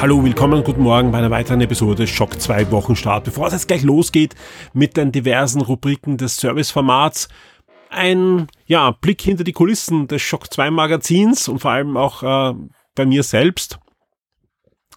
Hallo, willkommen und guten Morgen bei einer weiteren Episode Schock 2 Wochenstart. Bevor es jetzt gleich losgeht mit den diversen Rubriken des Serviceformats, ein ja, Blick hinter die Kulissen des Schock 2 Magazins und vor allem auch äh, bei mir selbst.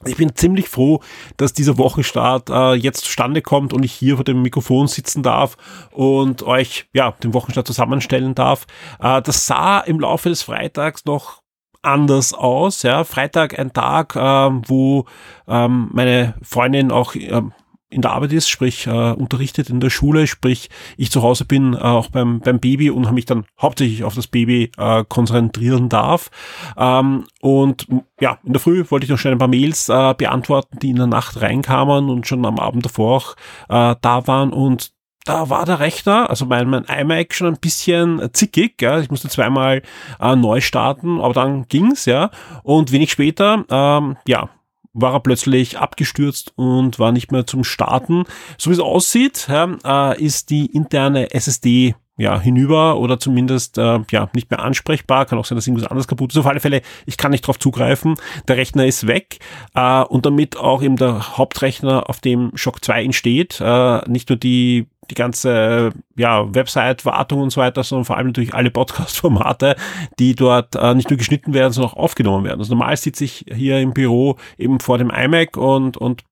Ich bin ziemlich froh, dass dieser Wochenstart äh, jetzt zustande kommt und ich hier vor dem Mikrofon sitzen darf und euch ja den Wochenstart zusammenstellen darf. Äh, das sah im Laufe des Freitags noch anders aus. Ja, Freitag ein Tag, ähm, wo ähm, meine Freundin auch ähm, in der Arbeit ist, sprich äh, unterrichtet in der Schule, sprich ich zu Hause bin äh, auch beim, beim Baby und mich dann hauptsächlich auf das Baby äh, konzentrieren darf. Ähm, und ja, in der Früh wollte ich noch schnell ein paar Mails äh, beantworten, die in der Nacht reinkamen und schon am Abend davor auch äh, da waren und da war der Rechner, also mein, mein iMac schon ein bisschen zickig, ja. Ich musste zweimal äh, neu starten, aber dann ging's, ja. Und wenig später, ähm, ja, war er plötzlich abgestürzt und war nicht mehr zum Starten. So wie es aussieht, ja, äh, ist die interne SSD ja, hinüber oder zumindest äh, ja nicht mehr ansprechbar. Kann auch sein, dass irgendwas anderes kaputt ist. Auf alle Fälle, ich kann nicht drauf zugreifen. Der Rechner ist weg äh, und damit auch eben der Hauptrechner, auf dem Shock 2 entsteht. Äh, nicht nur die die ganze ja, Website-Wartung und so weiter, sondern vor allem natürlich alle Podcast-Formate, die dort äh, nicht nur geschnitten werden, sondern auch aufgenommen werden. Also normal sitze ich hier im Büro eben vor dem iMac und, und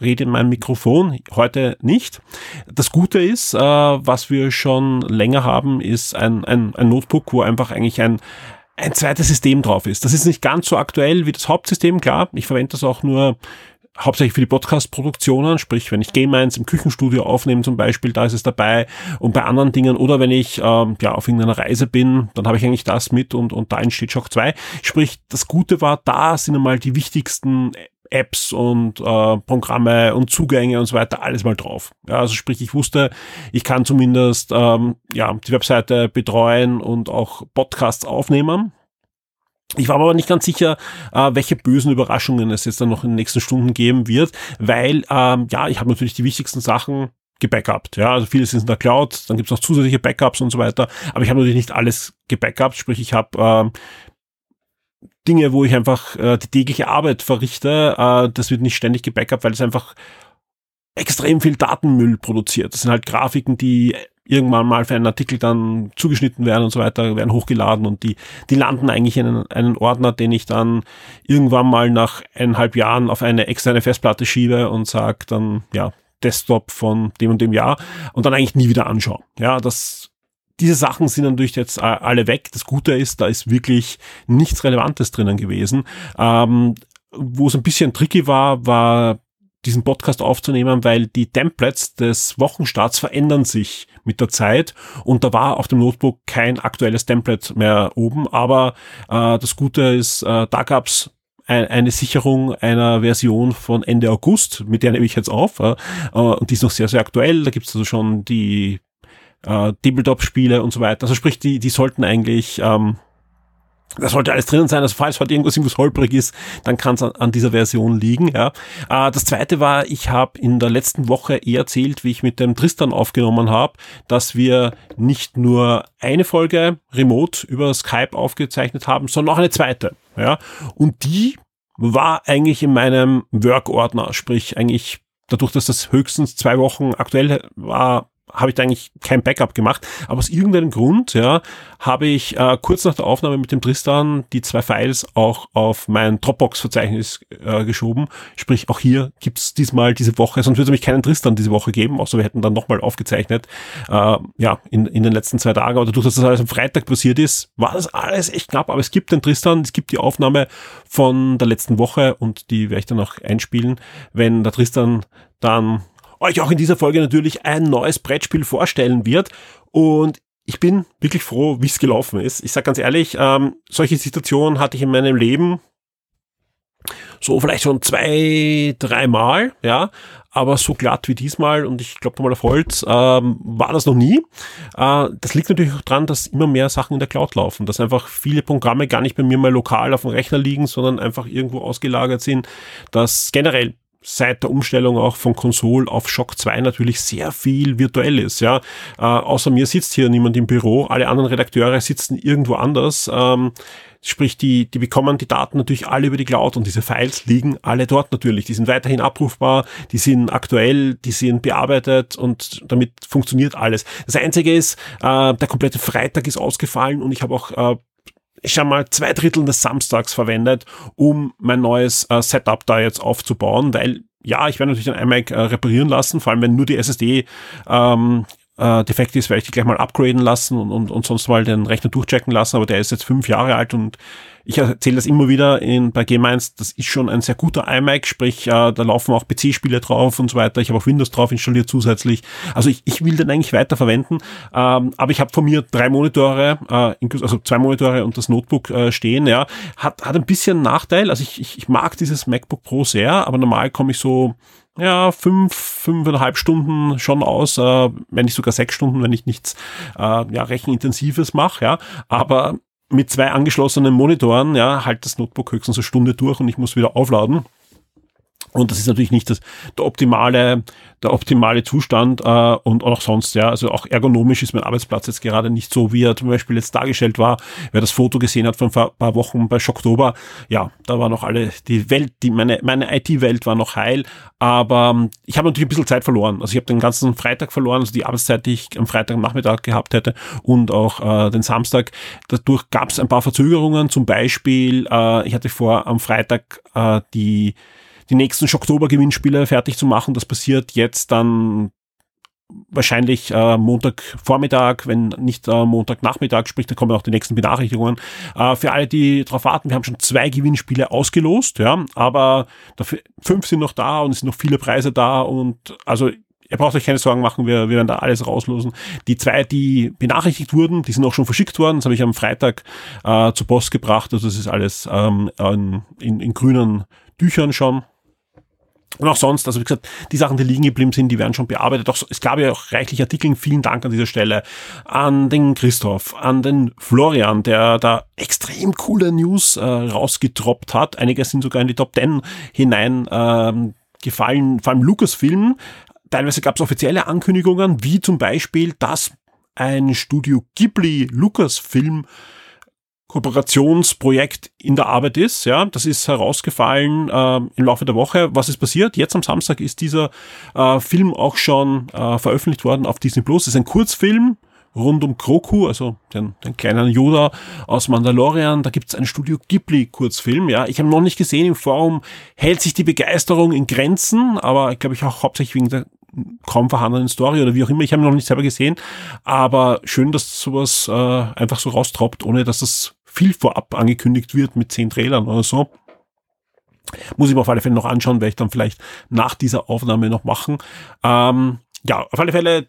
rede in meinem Mikrofon, heute nicht. Das Gute ist, äh, was wir schon länger haben, ist ein, ein, ein Notebook, wo einfach eigentlich ein, ein zweites System drauf ist. Das ist nicht ganz so aktuell wie das Hauptsystem, klar. Ich verwende das auch nur hauptsächlich für die Podcast-Produktionen, sprich, wenn ich Game 1 im Küchenstudio aufnehme zum Beispiel, da ist es dabei und bei anderen Dingen oder wenn ich ähm, ja auf irgendeiner Reise bin, dann habe ich eigentlich das mit und, und da entsteht Shock 2. Sprich, das Gute war, da sind einmal die wichtigsten Apps und äh, Programme und Zugänge und so weiter, alles mal drauf. Ja, also sprich, ich wusste, ich kann zumindest ähm, ja, die Webseite betreuen und auch Podcasts aufnehmen. Ich war aber nicht ganz sicher, äh, welche bösen Überraschungen es jetzt dann noch in den nächsten Stunden geben wird, weil ähm, ja, ich habe natürlich die wichtigsten Sachen gebackupt. Ja, also vieles ist in der Cloud, dann gibt es noch zusätzliche Backups und so weiter, aber ich habe natürlich nicht alles gebackupt, sprich ich habe ähm, Dinge, wo ich einfach äh, die tägliche Arbeit verrichte, äh, das wird nicht ständig gebackupt, weil es einfach extrem viel Datenmüll produziert. Das sind halt Grafiken, die irgendwann mal für einen Artikel dann zugeschnitten werden und so weiter, werden hochgeladen und die, die landen eigentlich in einen, einen Ordner, den ich dann irgendwann mal nach eineinhalb Jahren auf eine externe Festplatte schiebe und sage dann, ja, Desktop von dem und dem Jahr und dann eigentlich nie wieder anschaue. Ja, das, diese Sachen sind natürlich jetzt alle weg. Das Gute ist, da ist wirklich nichts Relevantes drinnen gewesen. Ähm, wo es ein bisschen tricky war, war diesen Podcast aufzunehmen, weil die Templates des Wochenstarts verändern sich mit der Zeit. Und da war auf dem Notebook kein aktuelles Template mehr oben, aber äh, das Gute ist, äh, da gab's eine Sicherung einer Version von Ende August, mit der nehme ich jetzt auf, äh, und die ist noch sehr, sehr aktuell, da gibt's also schon die äh, Tabletop-Spiele und so weiter, also sprich, die, die sollten eigentlich ähm, da sollte alles drinnen sein. Also falls heute irgendwas irgendwas holprig ist, dann kann es an, an, dieser Version liegen. Ja. Äh, das zweite war, ich habe in der letzten Woche eh erzählt, wie ich mit dem Tristan aufgenommen habe, dass wir nicht nur eine Folge remote über Skype aufgezeichnet haben, sondern auch eine zweite. Ja. Und die war eigentlich in meinem Work-Ordner, sprich eigentlich dadurch, dass das höchstens zwei Wochen aktuell war, habe ich da eigentlich kein Backup gemacht, aber aus irgendeinem Grund, ja, habe ich äh, kurz nach der Aufnahme mit dem Tristan die zwei Files auch auf mein Dropbox-Verzeichnis äh, geschoben. Sprich, auch hier gibt's diesmal diese Woche, sonst würde es nämlich keinen Tristan diese Woche geben, außer wir hätten dann nochmal aufgezeichnet, äh, ja, in, in den letzten zwei Tagen. Aber dadurch, dass das alles am Freitag passiert ist, war das alles echt knapp. Aber es gibt den Tristan, es gibt die Aufnahme von der letzten Woche und die werde ich dann auch einspielen, wenn der Tristan dann euch auch in dieser Folge natürlich ein neues Brettspiel vorstellen wird. Und ich bin wirklich froh, wie es gelaufen ist. Ich sage ganz ehrlich, ähm, solche Situationen hatte ich in meinem Leben So vielleicht schon zwei, dreimal, ja, aber so glatt wie diesmal und ich glaube mal auf Holz ähm, war das noch nie. Äh, das liegt natürlich auch dran, dass immer mehr Sachen in der Cloud laufen, dass einfach viele Programme gar nicht bei mir mal lokal auf dem Rechner liegen, sondern einfach irgendwo ausgelagert sind, dass generell seit der Umstellung auch von Konsole auf Shock 2 natürlich sehr viel virtuell ist. Ja, äh, außer mir sitzt hier niemand im Büro, alle anderen Redakteure sitzen irgendwo anders. Ähm, sprich, die, die bekommen die Daten natürlich alle über die Cloud und diese Files liegen alle dort natürlich. Die sind weiterhin abrufbar, die sind aktuell, die sind bearbeitet und damit funktioniert alles. Das Einzige ist, äh, der komplette Freitag ist ausgefallen und ich habe auch äh, ich habe mal zwei Drittel des Samstags verwendet, um mein neues äh, Setup da jetzt aufzubauen, weil ja, ich werde natürlich ein iMac äh, reparieren lassen, vor allem wenn nur die SSD ähm, äh, defekt ist, werde ich die gleich mal upgraden lassen und, und, und sonst mal den Rechner durchchecken lassen, aber der ist jetzt fünf Jahre alt und ich erzähle das immer wieder in, bei Game 1, das ist schon ein sehr guter iMac, sprich, äh, da laufen auch PC-Spiele drauf und so weiter. Ich habe auch Windows drauf installiert zusätzlich. Also ich, ich will den eigentlich weiter verwenden, ähm, aber ich habe von mir drei Monitore, äh, also zwei Monitore und das Notebook äh, stehen, ja. Hat, hat ein bisschen Nachteil, also ich, ich, ich mag dieses MacBook Pro sehr, aber normal komme ich so ja, fünf, fünfeinhalb Stunden schon aus, äh, wenn nicht sogar sechs Stunden, wenn ich nichts äh, ja, rechenintensives mache, ja. Aber mit zwei angeschlossenen Monitoren, ja, halt das Notebook höchstens eine Stunde durch und ich muss wieder aufladen. Und das ist natürlich nicht das, der optimale, der optimale Zustand äh, und auch sonst, ja. Also auch ergonomisch ist mein Arbeitsplatz jetzt gerade nicht so, wie er zum Beispiel jetzt dargestellt war. Wer das Foto gesehen hat von ein paar Wochen bei Schocktober, ja, da war noch alle, die Welt, die meine, meine IT-Welt war noch heil, aber ähm, ich habe natürlich ein bisschen Zeit verloren. Also ich habe den ganzen Freitag verloren, also die Arbeitszeit, die ich am Freitag Nachmittag gehabt hätte und auch äh, den Samstag. Dadurch gab es ein paar Verzögerungen. Zum Beispiel, äh, ich hatte vor, am Freitag äh, die die nächsten Schocktober-Gewinnspiele fertig zu machen. Das passiert jetzt dann wahrscheinlich äh, Montagvormittag, wenn nicht äh, Montagnachmittag, sprich, da kommen auch die nächsten Benachrichtigungen. Äh, für alle, die darauf warten, wir haben schon zwei Gewinnspiele ausgelost, ja, aber dafür, fünf sind noch da und es sind noch viele Preise da und also ihr braucht euch keine Sorgen machen, wir, wir werden da alles rauslosen. Die zwei, die benachrichtigt wurden, die sind auch schon verschickt worden, das habe ich am Freitag äh, zur Post gebracht, also das ist alles ähm, in, in, grünen Tüchern schon. Und auch sonst, also wie gesagt, die Sachen, die liegen geblieben sind, die werden schon bearbeitet. Auch, es gab ja auch reichlich Artikel. Vielen Dank an dieser Stelle an den Christoph, an den Florian, der da extrem coole News äh, rausgetroppt hat. Einige sind sogar in die Top 10 hinein ähm, gefallen, vor allem Lucasfilm. Teilweise gab es offizielle Ankündigungen, wie zum Beispiel, dass ein Studio Ghibli Lucasfilm Kooperationsprojekt in der Arbeit ist. Ja, das ist herausgefallen äh, im Laufe der Woche. Was ist passiert? Jetzt am Samstag ist dieser äh, Film auch schon äh, veröffentlicht worden auf Disney Plus. Das ist ein Kurzfilm rund um Kroku, also den, den kleinen Yoda aus Mandalorian. Da gibt's einen Studio Ghibli Kurzfilm. Ja, ich habe noch nicht gesehen im Forum. Hält sich die Begeisterung in Grenzen, aber ich glaube ich auch hauptsächlich wegen der kaum vorhandenen Story oder wie auch immer. Ich habe noch nicht selber gesehen, aber schön, dass sowas äh, einfach so raustroppt, ohne dass es viel vorab angekündigt wird mit zehn Trailern oder so. Muss ich mir auf alle Fälle noch anschauen, werde ich dann vielleicht nach dieser Aufnahme noch machen. Ähm, ja, auf alle Fälle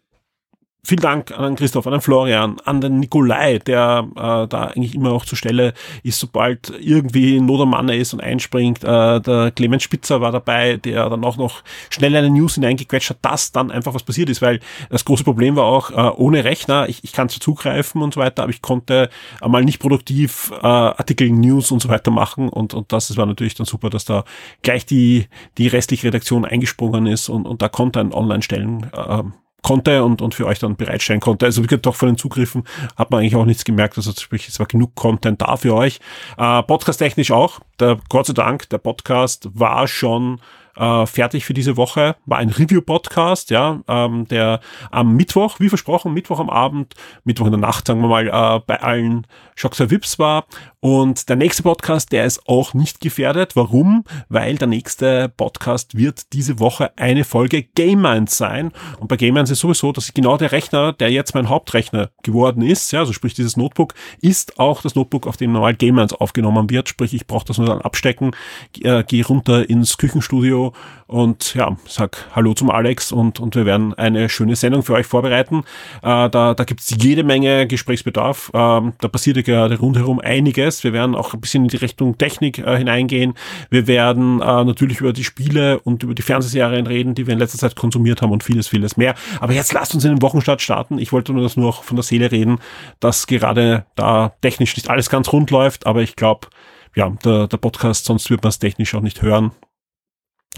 Vielen Dank an Christoph, an den Florian, an den Nikolai, der äh, da eigentlich immer auch zur Stelle ist, sobald irgendwie Not am Mann ist und einspringt. Äh, der Clemens Spitzer war dabei, der dann auch noch schnell eine News hineingequetscht hat, dass dann einfach was passiert ist, weil das große Problem war auch, äh, ohne Rechner, ich, ich kann zwar zugreifen und so weiter, aber ich konnte einmal nicht produktiv äh, Artikel, News und so weiter machen und, und das war natürlich dann super, dass da gleich die, die restliche Redaktion eingesprungen ist und, und da konnte ein Online-Stellen äh, konnte und, und für euch dann bereitstellen konnte. Also wie gesagt, doch von den Zugriffen hat man eigentlich auch nichts gemerkt. Also sprich, es war genug Content da für euch. Äh, Podcast-technisch auch. Der, Gott sei Dank, der Podcast war schon äh, fertig für diese Woche. War ein Review-Podcast, ja, ähm, der am Mittwoch, wie versprochen, Mittwoch am Abend, Mittwoch in der Nacht, sagen wir mal, äh, bei allen Shockser Vips war. Und der nächste Podcast, der ist auch nicht gefährdet. Warum? Weil der nächste Podcast wird diese Woche eine Folge Game Minds sein. Und bei Game Minds ist sowieso, dass genau der Rechner, der jetzt mein Hauptrechner geworden ist, ja, also sprich dieses Notebook, ist auch das Notebook, auf dem normal Game Minds aufgenommen wird. Sprich, ich brauche das nur dann abstecken, äh, gehe runter ins Küchenstudio und ja, sag Hallo zum Alex und, und wir werden eine schöne Sendung für euch vorbereiten. Äh, da da gibt's jede Menge Gesprächsbedarf. Ähm, da passiert ja gerade rundherum einiges Prozess. Wir werden auch ein bisschen in die Richtung Technik äh, hineingehen. Wir werden äh, natürlich über die Spiele und über die Fernsehserien reden, die wir in letzter Zeit konsumiert haben und vieles, vieles mehr. Aber jetzt lasst uns in den Wochenstart starten. Ich wollte nur das nur auch von der Seele reden, dass gerade da technisch nicht alles ganz rund läuft, aber ich glaube, ja, der, der Podcast, sonst wird man es technisch auch nicht hören,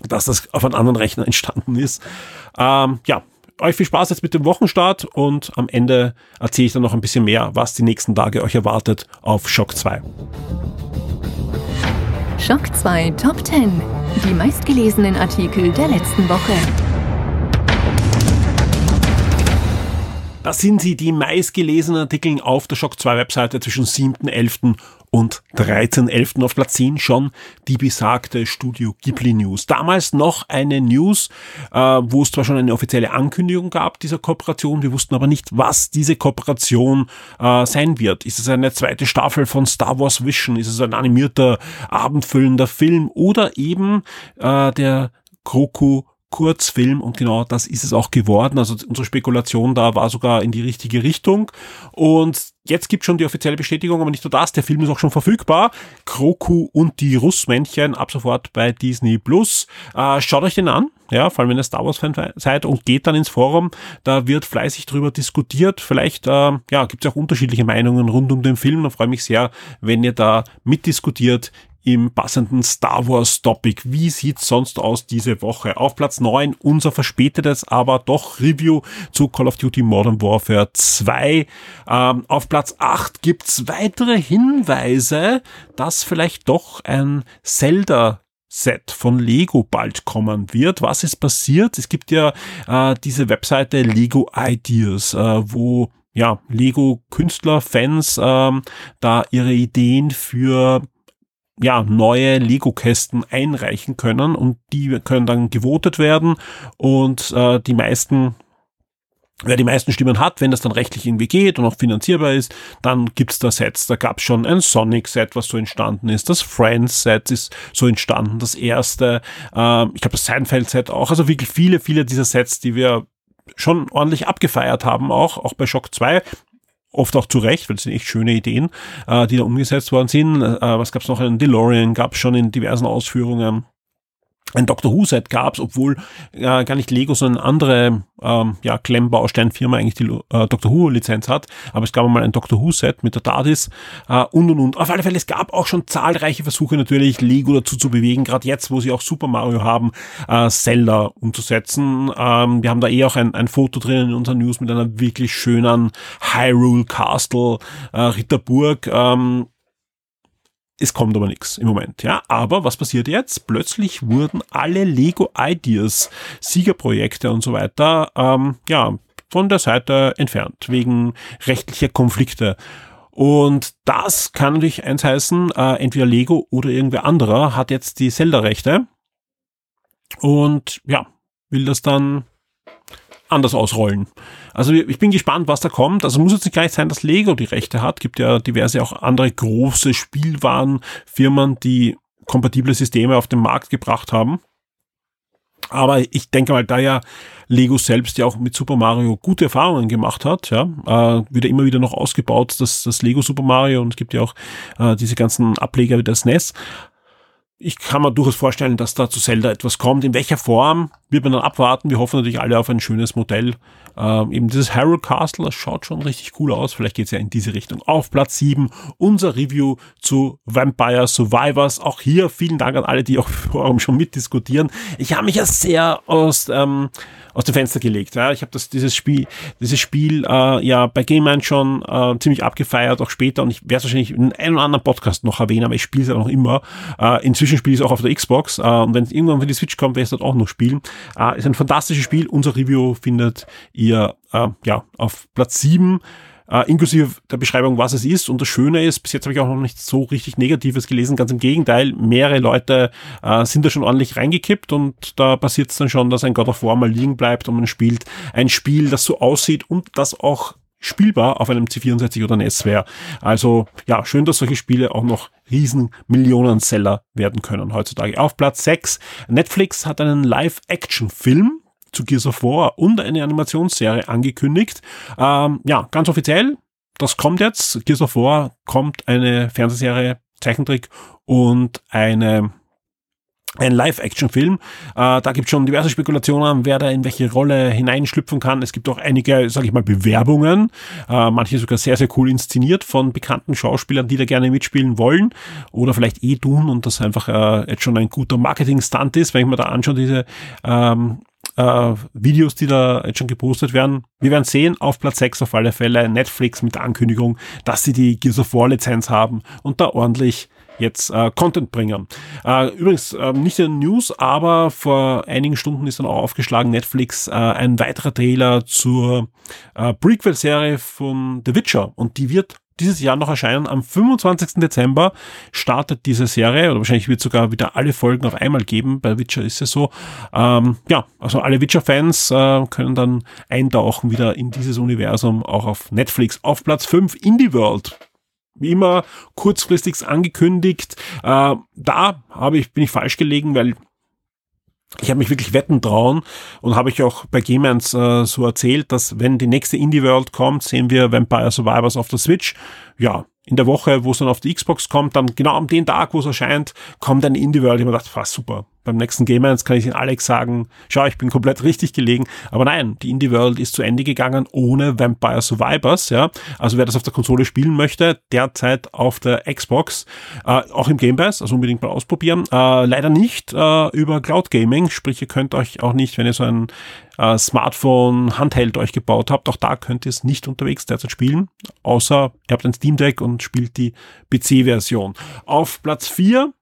dass das auf einem anderen Rechner entstanden ist. Ähm, ja, euch viel Spaß jetzt mit dem Wochenstart und am Ende erzähle ich dann noch ein bisschen mehr, was die nächsten Tage euch erwartet auf Shock 2. Shock 2 Top 10. Die meistgelesenen Artikel der letzten Woche. Das sind sie, die meistgelesenen Artikel auf der Shock 2 Webseite zwischen 7.11 und 13.11. auf Platz 10 schon die besagte Studio Ghibli News. Damals noch eine News, äh, wo es zwar schon eine offizielle Ankündigung gab dieser Kooperation, wir wussten aber nicht, was diese Kooperation äh, sein wird. Ist es eine zweite Staffel von Star Wars Vision? Ist es ein animierter, abendfüllender Film? Oder eben äh, der Kroku Kurzfilm und genau das ist es auch geworden. Also unsere Spekulation da war sogar in die richtige Richtung und jetzt gibt schon die offizielle Bestätigung, aber nicht nur das, der Film ist auch schon verfügbar. Kroku und die Russmännchen ab sofort bei Disney Plus. Äh, schaut euch den an, ja, vor allem wenn ihr Star Wars Fan seid und geht dann ins Forum, da wird fleißig drüber diskutiert. Vielleicht äh, ja, gibt es auch unterschiedliche Meinungen rund um den Film. Da freue ich mich sehr, wenn ihr da mitdiskutiert im passenden Star Wars Topic. Wie sieht's sonst aus diese Woche? Auf Platz 9 unser verspätetes, aber doch Review zu Call of Duty Modern Warfare 2. Ähm, auf Platz 8 gibt's weitere Hinweise, dass vielleicht doch ein Zelda Set von Lego bald kommen wird. Was ist passiert? Es gibt ja äh, diese Webseite Lego Ideas, äh, wo ja Lego Künstler, Fans ähm, da ihre Ideen für ja, neue Lego-Kästen einreichen können und die können dann gewotet werden und äh, die meisten Wer die meisten Stimmen hat, wenn das dann rechtlich irgendwie geht und auch finanzierbar ist, dann gibt's da Sets. Da gab's schon ein Sonic-Set, was so entstanden ist. Das Friends-Set ist so entstanden. Das erste, ähm, ich glaube das Seinfeld-Set auch. Also wirklich viele, viele dieser Sets, die wir schon ordentlich abgefeiert haben, auch, auch bei Shock 2 oft auch zu Recht, weil es sind echt schöne Ideen, äh, die da umgesetzt worden sind. Äh, was gab es noch? Ein DeLorean gab es schon in diversen Ausführungen ein Doctor Who Set gab's, obwohl äh, gar nicht Lego, sondern andere ähm, ja, Klemmbausteinfirma eigentlich die äh, Doctor Who Lizenz hat. Aber es gab mal ein Doctor Who Set mit der TARDIS äh, und und und. Auf alle Fälle, es gab auch schon zahlreiche Versuche natürlich Lego dazu zu bewegen, gerade jetzt, wo sie auch Super Mario haben, äh, Zelda umzusetzen. Ähm, wir haben da eh auch ein, ein Foto drin in unseren News mit einer wirklich schönen Hyrule Castle, äh, Ritterburg. Ähm, es kommt aber nichts im Moment, ja. Aber was passiert jetzt? Plötzlich wurden alle Lego Ideas, Siegerprojekte und so weiter, ähm, ja, von der Seite entfernt, wegen rechtlicher Konflikte. Und das kann natürlich eins heißen, äh, entweder Lego oder irgendwer anderer hat jetzt die Zelda-Rechte und ja, will das dann anders ausrollen. Also ich bin gespannt, was da kommt. Also muss jetzt nicht gleich sein, dass Lego die Rechte hat. Gibt ja diverse auch andere große Spielwarenfirmen, die kompatible Systeme auf den Markt gebracht haben. Aber ich denke mal, da ja Lego selbst ja auch mit Super Mario gute Erfahrungen gemacht hat, ja, äh, wird ja immer wieder noch ausgebaut, das, das Lego Super Mario und es gibt ja auch äh, diese ganzen Ableger wie das NES ich kann mir durchaus vorstellen, dass da zu Zelda etwas kommt. In welcher Form wird man dann abwarten? Wir hoffen natürlich alle auf ein schönes Modell. Ähm, eben dieses Harold Castle, das schaut schon richtig cool aus. Vielleicht geht's ja in diese Richtung. Auf Platz 7 unser Review zu Vampire Survivors. Auch hier vielen Dank an alle, die auch vor schon mitdiskutieren. Ich habe mich ja sehr aus, ähm, aus dem Fenster gelegt. Ja. Ich habe das dieses Spiel, dieses Spiel äh, ja bei Game Man schon äh, ziemlich abgefeiert, auch später. Und ich werde es wahrscheinlich in einem anderen Podcast noch erwähnen, aber ich spiele es ja noch immer. Äh, inzwischen spiele ich es auch auf der Xbox. Äh, und wenn es irgendwann für die Switch kommt, werde ich es dort auch noch spielen. Äh, ist ein fantastisches Spiel. Unser Review findet ihr äh, ja auf Platz 7 äh, inklusive der Beschreibung, was es ist. Und das Schöne ist, bis jetzt habe ich auch noch nicht so richtig Negatives gelesen. Ganz im Gegenteil, mehrere Leute äh, sind da schon ordentlich reingekippt und da passiert es dann schon, dass ein God of War mal liegen bleibt und man spielt ein Spiel, das so aussieht und das auch spielbar auf einem C64 oder NES wäre. Also ja, schön, dass solche Spiele auch noch riesen Millionen-Seller werden können heutzutage. Auf Platz 6, Netflix hat einen Live-Action-Film zu Gears of War und eine Animationsserie angekündigt. Ähm, ja, ganz offiziell das kommt jetzt. Gears of War kommt eine Fernsehserie, Zeichentrick und eine ein Live-Action-Film. Äh, da gibt es schon diverse Spekulationen, wer da in welche Rolle hineinschlüpfen kann. Es gibt auch einige, sage ich mal, Bewerbungen, äh, manche sogar sehr, sehr cool inszeniert von bekannten Schauspielern, die da gerne mitspielen wollen oder vielleicht eh tun und das einfach äh, jetzt schon ein guter Marketing-Stunt ist, wenn ich mir da anschaue, diese ähm, äh, Videos, die da jetzt schon gepostet werden. Wir werden sehen, auf Platz 6 auf alle Fälle Netflix mit der Ankündigung, dass sie die Gears of War Lizenz haben und da ordentlich jetzt äh, Content bringen. Äh, übrigens, äh, nicht in News, aber vor einigen Stunden ist dann auch aufgeschlagen Netflix äh, ein weiterer Trailer zur äh, Prequel-Serie von The Witcher und die wird dieses Jahr noch erscheinen. Am 25. Dezember startet diese Serie oder wahrscheinlich wird sogar wieder alle Folgen auf einmal geben. Bei Witcher ist es so. Ähm, ja, also alle Witcher-Fans äh, können dann eintauchen wieder in dieses Universum, auch auf Netflix. Auf Platz 5 Indie World wie immer kurzfristig angekündigt. Äh, da habe ich, bin ich falsch gelegen, weil ich habe mich wirklich wetten trauen und habe ich auch bei Gamans äh, so erzählt, dass wenn die nächste Indie World kommt, sehen wir Vampire Survivors auf der Switch. Ja, in der Woche, wo es dann auf die Xbox kommt, dann genau am den Tag, wo es erscheint, kommt ein Indie World. Ich habe mir gedacht, super, beim nächsten Game 1 kann ich den Alex sagen, schau, ich bin komplett richtig gelegen. Aber nein, die Indie World ist zu Ende gegangen ohne Vampire Survivors, ja. Also wer das auf der Konsole spielen möchte, derzeit auf der Xbox, äh, auch im Game Pass, also unbedingt mal ausprobieren. Äh, leider nicht äh, über Cloud Gaming, sprich ihr könnt euch auch nicht, wenn ihr so ein äh, Smartphone Handheld euch gebaut habt, auch da könnt ihr es nicht unterwegs derzeit spielen, außer ihr habt ein Steam Deck und spielt die PC-Version. Auf Platz 4 äh,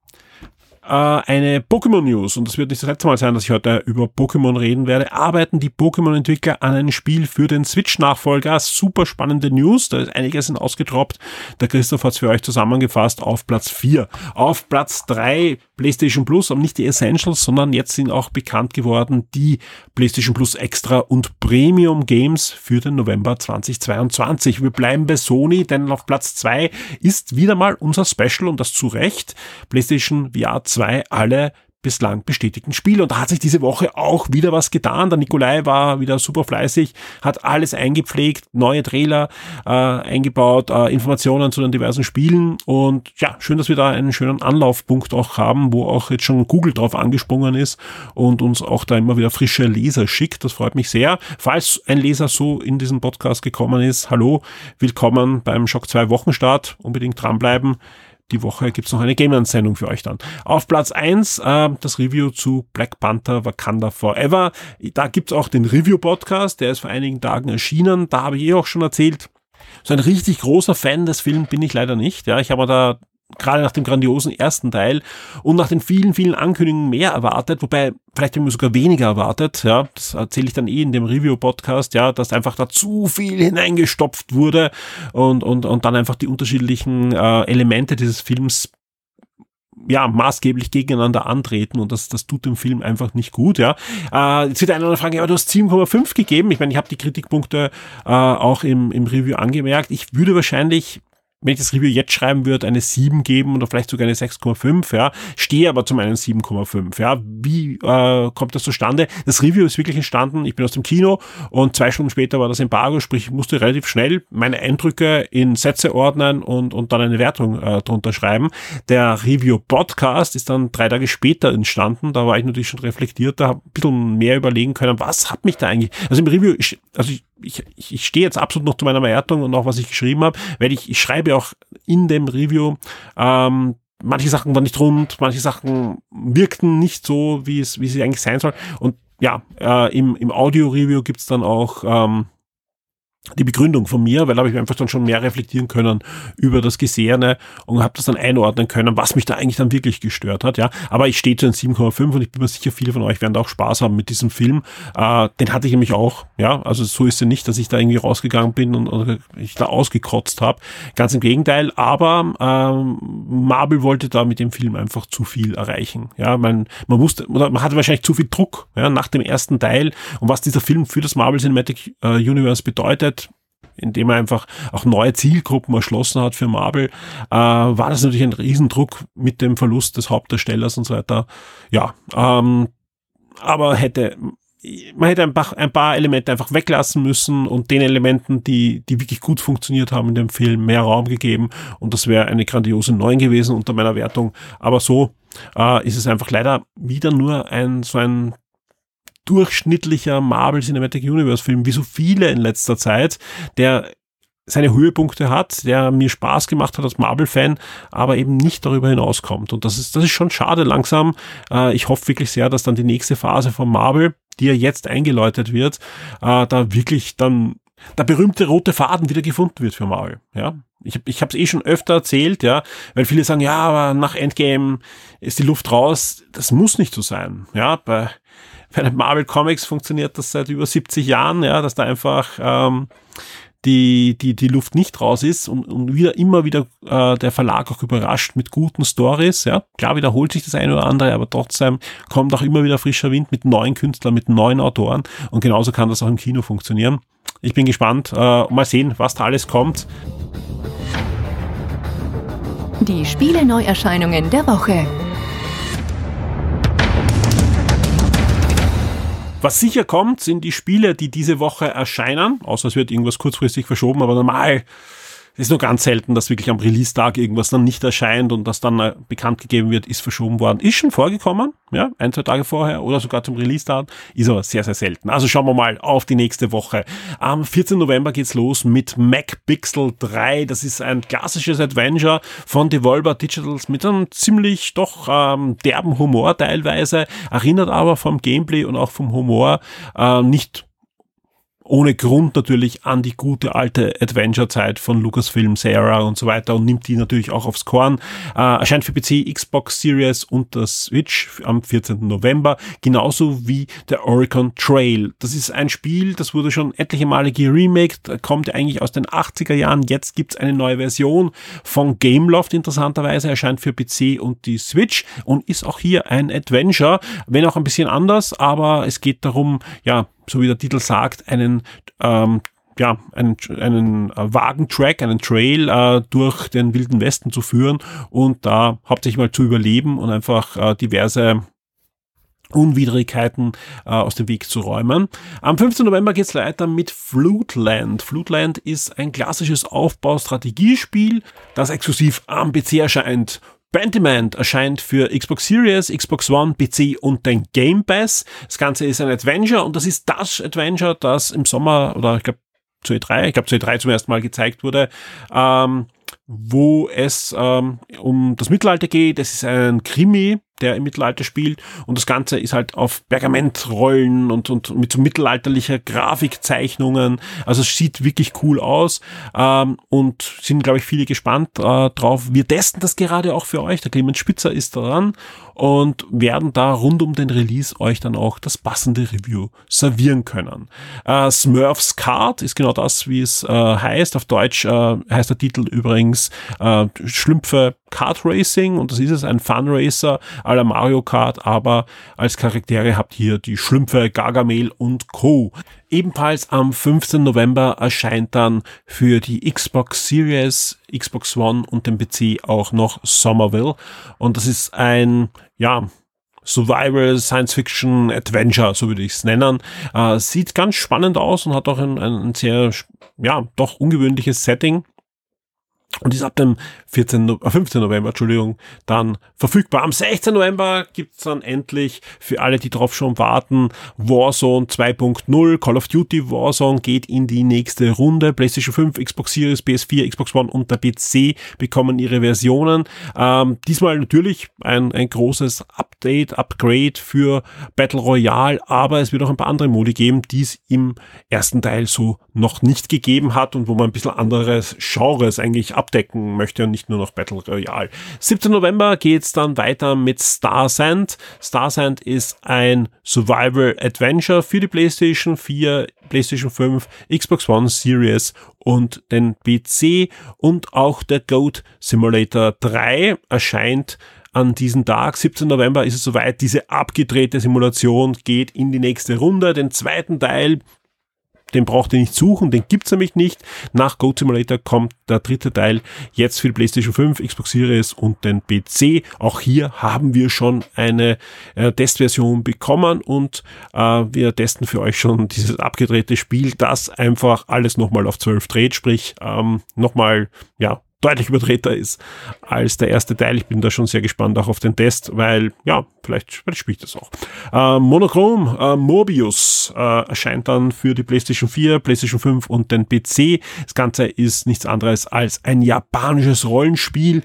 eine Pokémon News, und das wird nicht das letzte Mal sein, dass ich heute über Pokémon reden werde, arbeiten die Pokémon-Entwickler an einem Spiel für den Switch-Nachfolger. Super spannende News, da ist einiges ausgetroppt. Der Christoph hat es für euch zusammengefasst auf Platz 4. Auf Platz 3 PlayStation Plus, aber nicht die Essentials, sondern jetzt sind auch bekannt geworden die PlayStation Plus Extra und Premium Games für den November 2022. Wir bleiben bei Sony, denn auf Platz 2 ist wieder mal unser Special und das zu Recht. PlayStation VR 2 alle bislang bestätigten Spiele. Und da hat sich diese Woche auch wieder was getan. Der Nikolai war wieder super fleißig, hat alles eingepflegt, neue Trailer äh, eingebaut, äh, Informationen zu den diversen Spielen. Und ja, schön, dass wir da einen schönen Anlaufpunkt auch haben, wo auch jetzt schon Google drauf angesprungen ist und uns auch da immer wieder frische Leser schickt. Das freut mich sehr. Falls ein Leser so in diesen Podcast gekommen ist, hallo, willkommen beim Schock 2 Wochenstart. Unbedingt dranbleiben die Woche gibt's noch eine Game-Sendung für euch dann. Auf Platz eins äh, das Review zu Black Panther Wakanda Forever. Da gibt's auch den Review-Podcast, der ist vor einigen Tagen erschienen. Da habe ich eh auch schon erzählt, so ein richtig großer Fan des Films bin ich leider nicht. Ja, ich habe da gerade nach dem grandiosen ersten Teil und nach den vielen, vielen Ankündigungen mehr erwartet, wobei vielleicht haben wir sogar weniger erwartet, ja, das erzähle ich dann eh in dem Review-Podcast, ja, dass einfach da zu viel hineingestopft wurde und, und, und dann einfach die unterschiedlichen äh, Elemente dieses Films ja, maßgeblich gegeneinander antreten und das, das tut dem Film einfach nicht gut, ja. Äh, jetzt wird einer oder fragen, ja, du hast 7,5 gegeben. Ich meine, ich habe die Kritikpunkte äh, auch im, im Review angemerkt. Ich würde wahrscheinlich wenn ich das Review jetzt schreiben würde, eine 7 geben oder vielleicht sogar eine 6,5, ja, stehe aber zum einen 7,5, ja. Wie äh, kommt das zustande? Das Review ist wirklich entstanden, ich bin aus dem Kino und zwei Stunden später war das Embargo, sprich, ich musste relativ schnell meine Eindrücke in Sätze ordnen und, und dann eine Wertung äh, drunter schreiben. Der Review-Podcast ist dann drei Tage später entstanden, da war ich natürlich schon reflektierter, habe ein bisschen mehr überlegen können, was hat mich da eigentlich, also im Review, also ich ich, ich stehe jetzt absolut noch zu meiner Wertung und auch was ich geschrieben habe, weil ich, ich schreibe auch in dem Review, ähm, manche Sachen waren nicht rund, manche Sachen wirkten nicht so, wie es, wie sie eigentlich sein soll. Und ja, äh, im, im Audio-Review gibt's dann auch ähm, die Begründung von mir, weil habe ich einfach dann schon mehr reflektieren können über das Gesehene und habe das dann einordnen können, was mich da eigentlich dann wirklich gestört hat, ja. Aber ich stehe zu den 7,5 und ich bin mir sicher, viele von euch werden da auch Spaß haben mit diesem Film. Äh, den hatte ich nämlich auch, ja. Also so ist es nicht, dass ich da irgendwie rausgegangen bin und oder ich da ausgekotzt habe. Ganz im Gegenteil. Aber ähm, Marvel wollte da mit dem Film einfach zu viel erreichen, ja. Man, man wusste, oder man hatte wahrscheinlich zu viel Druck, ja, nach dem ersten Teil und was dieser Film für das Marvel Cinematic äh, Universe bedeutet indem er einfach auch neue Zielgruppen erschlossen hat für Marvel, äh, war das natürlich ein Riesendruck mit dem Verlust des Hauptdarstellers und so weiter. Ja, ähm, aber hätte man hätte ein paar, ein paar Elemente einfach weglassen müssen und den Elementen, die, die wirklich gut funktioniert haben in dem Film, mehr Raum gegeben und das wäre eine grandiose 9 gewesen unter meiner Wertung. Aber so äh, ist es einfach leider wieder nur ein so ein durchschnittlicher Marvel Cinematic Universe Film, wie so viele in letzter Zeit, der seine Höhepunkte hat, der mir Spaß gemacht hat als Marvel-Fan, aber eben nicht darüber hinauskommt. Und das ist, das ist schon schade langsam. Äh, ich hoffe wirklich sehr, dass dann die nächste Phase von Marvel, die ja jetzt eingeläutet wird, äh, da wirklich dann der berühmte rote Faden wieder gefunden wird für Marvel. Ja, ich ich habe es eh schon öfter erzählt, ja, weil viele sagen, ja, aber nach Endgame ist die Luft raus. Das muss nicht so sein. Ja, bei bei den Marvel Comics funktioniert das seit über 70 Jahren, ja, dass da einfach ähm, die, die, die Luft nicht raus ist und, und wieder immer wieder äh, der Verlag auch überrascht mit guten Stories. Ja, klar wiederholt sich das eine oder andere, aber trotzdem kommt auch immer wieder frischer Wind mit neuen Künstlern, mit neuen Autoren und genauso kann das auch im Kino funktionieren. Ich bin gespannt, äh, mal sehen, was da alles kommt. Die Spiele Neuerscheinungen der Woche. Was sicher kommt, sind die Spiele, die diese Woche erscheinen, außer es wird irgendwas kurzfristig verschoben, aber normal es ist nur ganz selten, dass wirklich am Release-Tag irgendwas dann nicht erscheint und das dann äh, bekannt gegeben wird, ist verschoben worden. Ist schon vorgekommen, ja, ein, zwei Tage vorher oder sogar zum Release-Tag, ist aber sehr, sehr selten. Also schauen wir mal auf die nächste Woche. Am 14. November geht's los mit Mac Pixel 3. Das ist ein klassisches Adventure von Devolver Digitals mit einem ziemlich doch ähm, derben Humor teilweise, erinnert aber vom Gameplay und auch vom Humor äh, nicht ohne Grund natürlich an die gute alte Adventure-Zeit von Lucasfilm, Sarah und so weiter und nimmt die natürlich auch aufs Korn. Äh, erscheint für PC, Xbox Series und der Switch am 14. November, genauso wie der Oricon Trail. Das ist ein Spiel, das wurde schon etliche Male geremaked, kommt eigentlich aus den 80er Jahren. Jetzt gibt's eine neue Version von Gameloft, interessanterweise, erscheint für PC und die Switch und ist auch hier ein Adventure, wenn auch ein bisschen anders, aber es geht darum, ja, so wie der Titel sagt, einen ähm, ja, einen, einen äh, Wagentrack, einen Trail äh, durch den Wilden Westen zu führen und da hauptsächlich mal zu überleben und einfach äh, diverse Unwidrigkeiten äh, aus dem Weg zu räumen. Am 15. November geht's weiter mit Floodland. Floodland ist ein klassisches Aufbaustrategiespiel, das exklusiv am PC erscheint. Pentiment erscheint für Xbox Series, Xbox One, PC und den Game Pass. Das Ganze ist ein Adventure und das ist das Adventure, das im Sommer oder ich glaube zu E3, ich glaube zu E3 zum ersten Mal gezeigt wurde, ähm, wo es ähm, um das Mittelalter geht. Es ist ein Krimi, der im Mittelalter spielt. Und das Ganze ist halt auf Pergamentrollen und, und mit so mittelalterlicher Grafikzeichnungen. Also es sieht wirklich cool aus ähm, und sind, glaube ich, viele gespannt äh, drauf. Wir testen das gerade auch für euch. Der Clemens Spitzer ist dran und werden da rund um den Release euch dann auch das passende Review servieren können. Äh, Smurfs Card ist genau das, wie es äh, heißt. Auf Deutsch äh, heißt der Titel übrigens äh, Schlümpfe Kart Racing und das ist es, ein Fun Racer à la Mario Kart, aber als Charaktere habt ihr die Schlümpfe Gargamel und Co. Ebenfalls am 15. November erscheint dann für die Xbox Series, Xbox One und den PC auch noch Somerville und das ist ein, ja, Survival, Science Fiction, Adventure, so würde ich es nennen. Äh, sieht ganz spannend aus und hat auch ein, ein sehr, ja, doch ungewöhnliches Setting und ist ab dem 14, 15. Äh, November, Entschuldigung, dann verfügbar. Am 16. November gibt's dann endlich für alle, die drauf schon warten, Warzone 2.0. Call of Duty Warzone geht in die nächste Runde. PlayStation 5, Xbox Series, PS4, Xbox One und der PC bekommen ihre Versionen. Ähm, diesmal natürlich ein, ein großes Update, Upgrade für Battle Royale, aber es wird auch ein paar andere Modi geben, die es im ersten Teil so noch nicht gegeben hat und wo man ein bisschen anderes Genres eigentlich abdecken möchte und nicht nur noch Battle Royale. 17. November geht's dann weiter mit Star Sand. Star Sand ist ein Survival Adventure für die PlayStation 4, PlayStation 5, Xbox One Series und den PC und auch der Goat Simulator 3 erscheint an diesem Tag, 17. November, ist es soweit. Diese abgedrehte Simulation geht in die nächste Runde. Den zweiten Teil den braucht ihr nicht suchen, den gibt's nämlich nicht. Nach Goat Simulator kommt der dritte Teil jetzt für die PlayStation 5, Xbox Series und den PC. Auch hier haben wir schon eine äh, Testversion bekommen und äh, wir testen für euch schon dieses abgedrehte Spiel, das einfach alles nochmal auf 12 dreht, sprich ähm, nochmal, ja, deutlich überdrehter ist als der erste Teil. Ich bin da schon sehr gespannt auch auf den Test, weil ja, vielleicht, vielleicht spiele ich das auch. Äh, Monochrom äh, Mobius äh, erscheint dann für die PlayStation 4, PlayStation 5 und den PC. Das Ganze ist nichts anderes als ein japanisches Rollenspiel.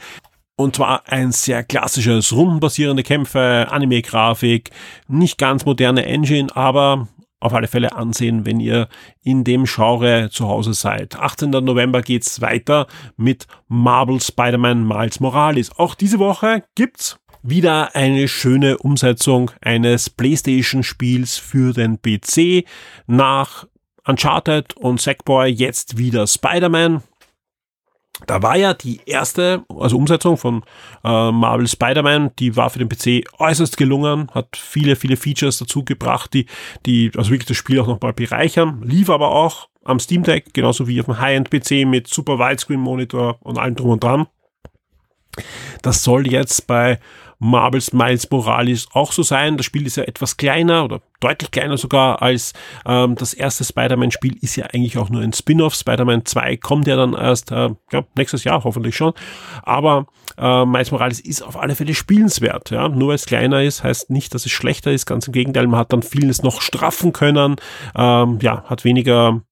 Und zwar ein sehr klassisches, rundenbasierende Kämpfe, Anime-Grafik, nicht ganz moderne Engine, aber auf alle Fälle ansehen, wenn ihr in dem Genre zu Hause seid. 18. November geht's weiter mit Marvel Spider-Man Miles Morales. Auch diese Woche gibt's wieder eine schöne Umsetzung eines PlayStation-Spiels für den PC. Nach Uncharted und Sackboy jetzt wieder Spider-Man. Da war ja die erste, also Umsetzung von äh, Marvel Spider-Man, die war für den PC äußerst gelungen, hat viele, viele Features dazu gebracht, die, die also wirklich das Spiel auch nochmal bereichern, lief aber auch am Steam Deck, genauso wie auf dem High-End-PC mit super Widescreen-Monitor und allem drum und dran. Das soll jetzt bei Marvels Miles Morales auch so sein. Das Spiel ist ja etwas kleiner oder deutlich kleiner sogar als ähm, das erste Spider-Man-Spiel ist ja eigentlich auch nur ein Spin-off. Spider-Man 2 kommt ja dann erst äh, ja, nächstes Jahr hoffentlich schon. Aber äh, Miles Morales ist auf alle Fälle spielenswert. Ja? Nur weil es kleiner ist, heißt nicht, dass es schlechter ist. Ganz im Gegenteil, man hat dann vieles noch straffen können. Ähm, ja, hat weniger